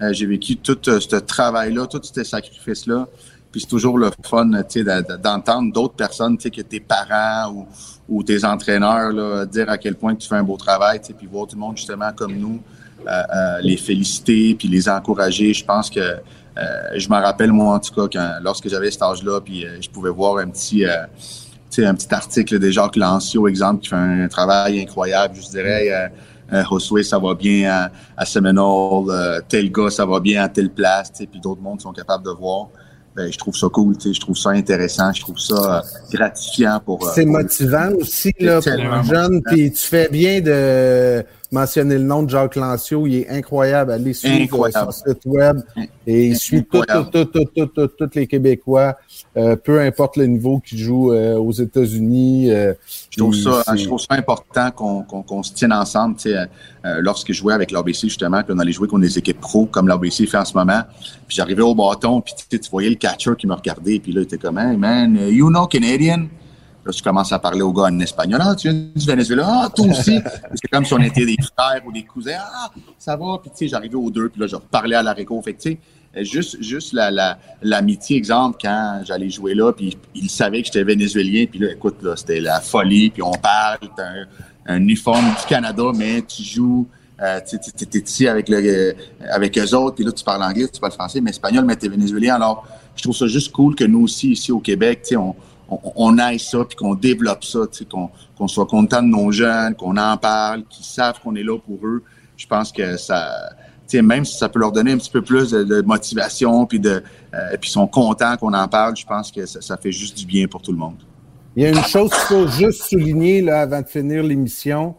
Euh, j'ai vécu tout euh, ce travail-là, tous ces sacrifices-là. Puis c'est toujours le fun, d'entendre d'autres personnes, que tes parents ou, tes entraîneurs, là, dire à quel point tu fais un beau travail, tu puis voir tout le monde, justement, comme nous, euh, euh, les féliciter, puis les encourager. Je pense que je m'en rappelle, moi, en tout cas, quand, lorsque j'avais cet âge-là, puis je pouvais voir un petit... un petit article de Jacques Lancio, exemple, qui fait un, travail incroyable. Je dirais, euh, euh, Josué, ça va bien à, à Seminole, euh, tel gars, ça va bien à telle place, puis d'autres mondes sont capables de voir. Ben, je trouve ça cool, je trouve ça intéressant, je trouve ça euh, gratifiant pour... euh, C'est motivant aussi là, pour tellement un jeune. Puis tu fais bien de mentionner le nom de Jacques Lancio. Il est incroyable. Allez suivre euh, son site web. Et il suit tout, tout, tout, tous les Québécois, euh, peu importe le niveau qu'ils jouent euh, aux États-Unis. euh, Je trouve ça, je trouve ça important qu'on se tienne ensemble. Lorsque je jouais avec l'ABC, justement, puis on allait jouer contre des équipes pro comme l'ABC fait en ce moment. Puis j'arrivais au bâton, puis tu voyais le catcher qui me regardait, puis là, il était comme, hey, man, you know Canadian? Là, je commence à parler au gars en espagnol. Ah, tu viens du Venezuela? Ah, toi aussi? c'est comme si on était des frères ou des cousins. Ah, ça va? Puis, tu sais, j'arrivais aux deux, puis là, je reparlais à la réco. Fait que, tu sais, juste, juste la, la, l'amitié, exemple, quand j'allais jouer là, puis il savait que j'étais vénézuélien, puis là, écoute, là, c'était la folie, puis on parle, t'as un, un uniforme du Canada, mais tu joues, euh, tu t'es ici avec, le, euh, avec eux autres, puis là, tu parles anglais, tu parles français, mais espagnol, mais t'es vénézuélien. Alors, je trouve ça juste cool que nous aussi, ici au Québec, tu sais, on, on, on aille ça, puis qu'on développe ça, tu sais, qu'on qu'on soit content de nos jeunes, qu'on en parle, qu'ils savent qu'on est là pour eux. Je pense que ça, tu sais, même si ça peut leur donner un petit peu plus de, de motivation, puis de, euh, puis ils sont contents qu'on en parle, je pense que ça, ça fait juste du bien pour tout le monde. Il y a une chose qu'il faut juste souligner là, avant de finir l'émission.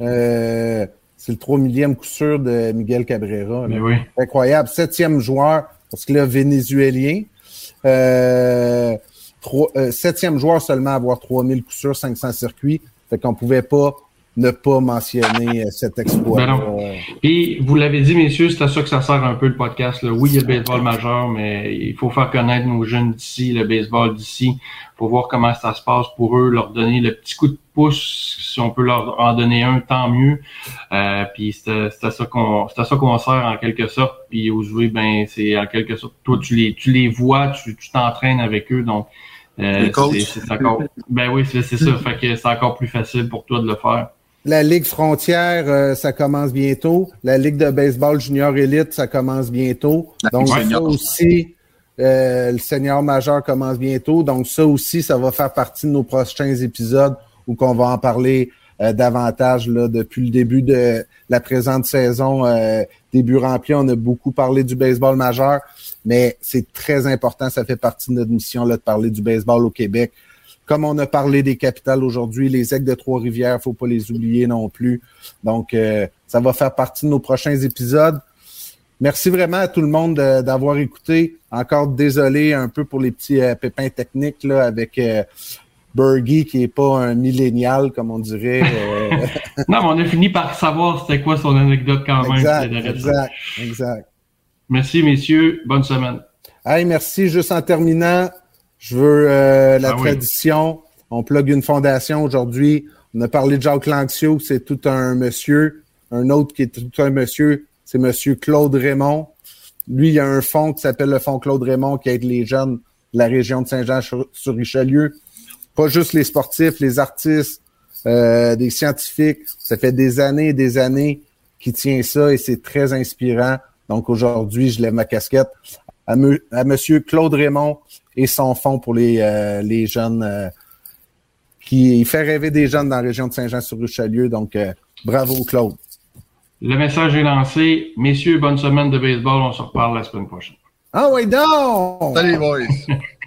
Euh, c'est le 3 millième coup sûr de Miguel Cabrera. là. Mais oui. Incroyable. Septième joueur, parce que là, vénézuélien. Euh, euh, septième joueur seulement à avoir 3000 coups sûrs, 500 circuits. Fait qu'on pouvait pas ne pas mentionner euh, cet exploit. Ben. Puis, vous l'avez dit, messieurs, c'est à ça que ça sert un peu le podcast. là. Oui, il y a le baseball majeur, mais il faut faire connaître nos jeunes d'ici, le baseball d'ici, pour voir comment ça se passe pour eux, leur donner le petit coup de pouce. Si on peut leur en donner un, tant mieux. Euh, puis c'est à c'est à ça qu'on c'est à ça qu'on sert en quelque sorte. Puis aux jouets, ben c'est en quelque sorte, toi tu les tu les vois, tu tu t'entraînes avec eux, donc euh, c'est c'est encore ben oui c'est c'est ça. Fait que c'est encore plus facile pour toi de le faire. La Ligue frontière, euh, ça commence bientôt. La Ligue de baseball junior élite, ça commence bientôt. Donc, ça aussi, euh, le senior majeur commence bientôt. Donc, ça aussi, ça va faire partie de nos prochains épisodes où qu'on va en parler euh, davantage là, depuis le début de la présente saison. euh, début rempli, on a beaucoup parlé du baseball majeur, mais c'est très important. Ça fait partie de notre mission là, de parler du baseball au Québec. Comme on a parlé des capitales aujourd'hui, les aigles de Trois-Rivières, faut pas les oublier non plus. Donc, ça va faire partie de nos prochains épisodes. Merci vraiment à tout le monde de- d'avoir écouté. Encore désolé un peu pour les petits euh, pépins techniques là, avec euh, Bergie qui est pas un millénial, comme on dirait. euh, Non, mais on a fini par savoir c'était quoi son anecdote quand même. exact, exact, exact. Merci, messieurs. Bonne semaine. Hey, merci. Juste en terminant, je veux euh, la Ah oui. tradition. On plug une fondation aujourd'hui. On a parlé de Jacques Lanxio, c'est tout un monsieur. Un autre qui est tout un monsieur, c'est monsieur Claude Raymond. Lui, il y a un fonds qui s'appelle le Fonds Claude Raymond qui aide les jeunes de la région de Saint-Jean-sur-Richelieu. Pas juste les sportifs, les artistes, euh, des scientifiques. Ça fait des années et des années qu'il tient ça et c'est très inspirant. Donc aujourd'hui, je lève ma casquette à, Monsieur Claude Raymond et son fonds pour les, euh, les jeunes euh, qui il fait rêver des jeunes dans la région de Saint-Jean-sur-Richelieu. Donc, euh, bravo Claude. Le message est lancé. Messieurs, bonne semaine de baseball. On se reparle la semaine prochaine. Ah oui, donc! Salut, boys.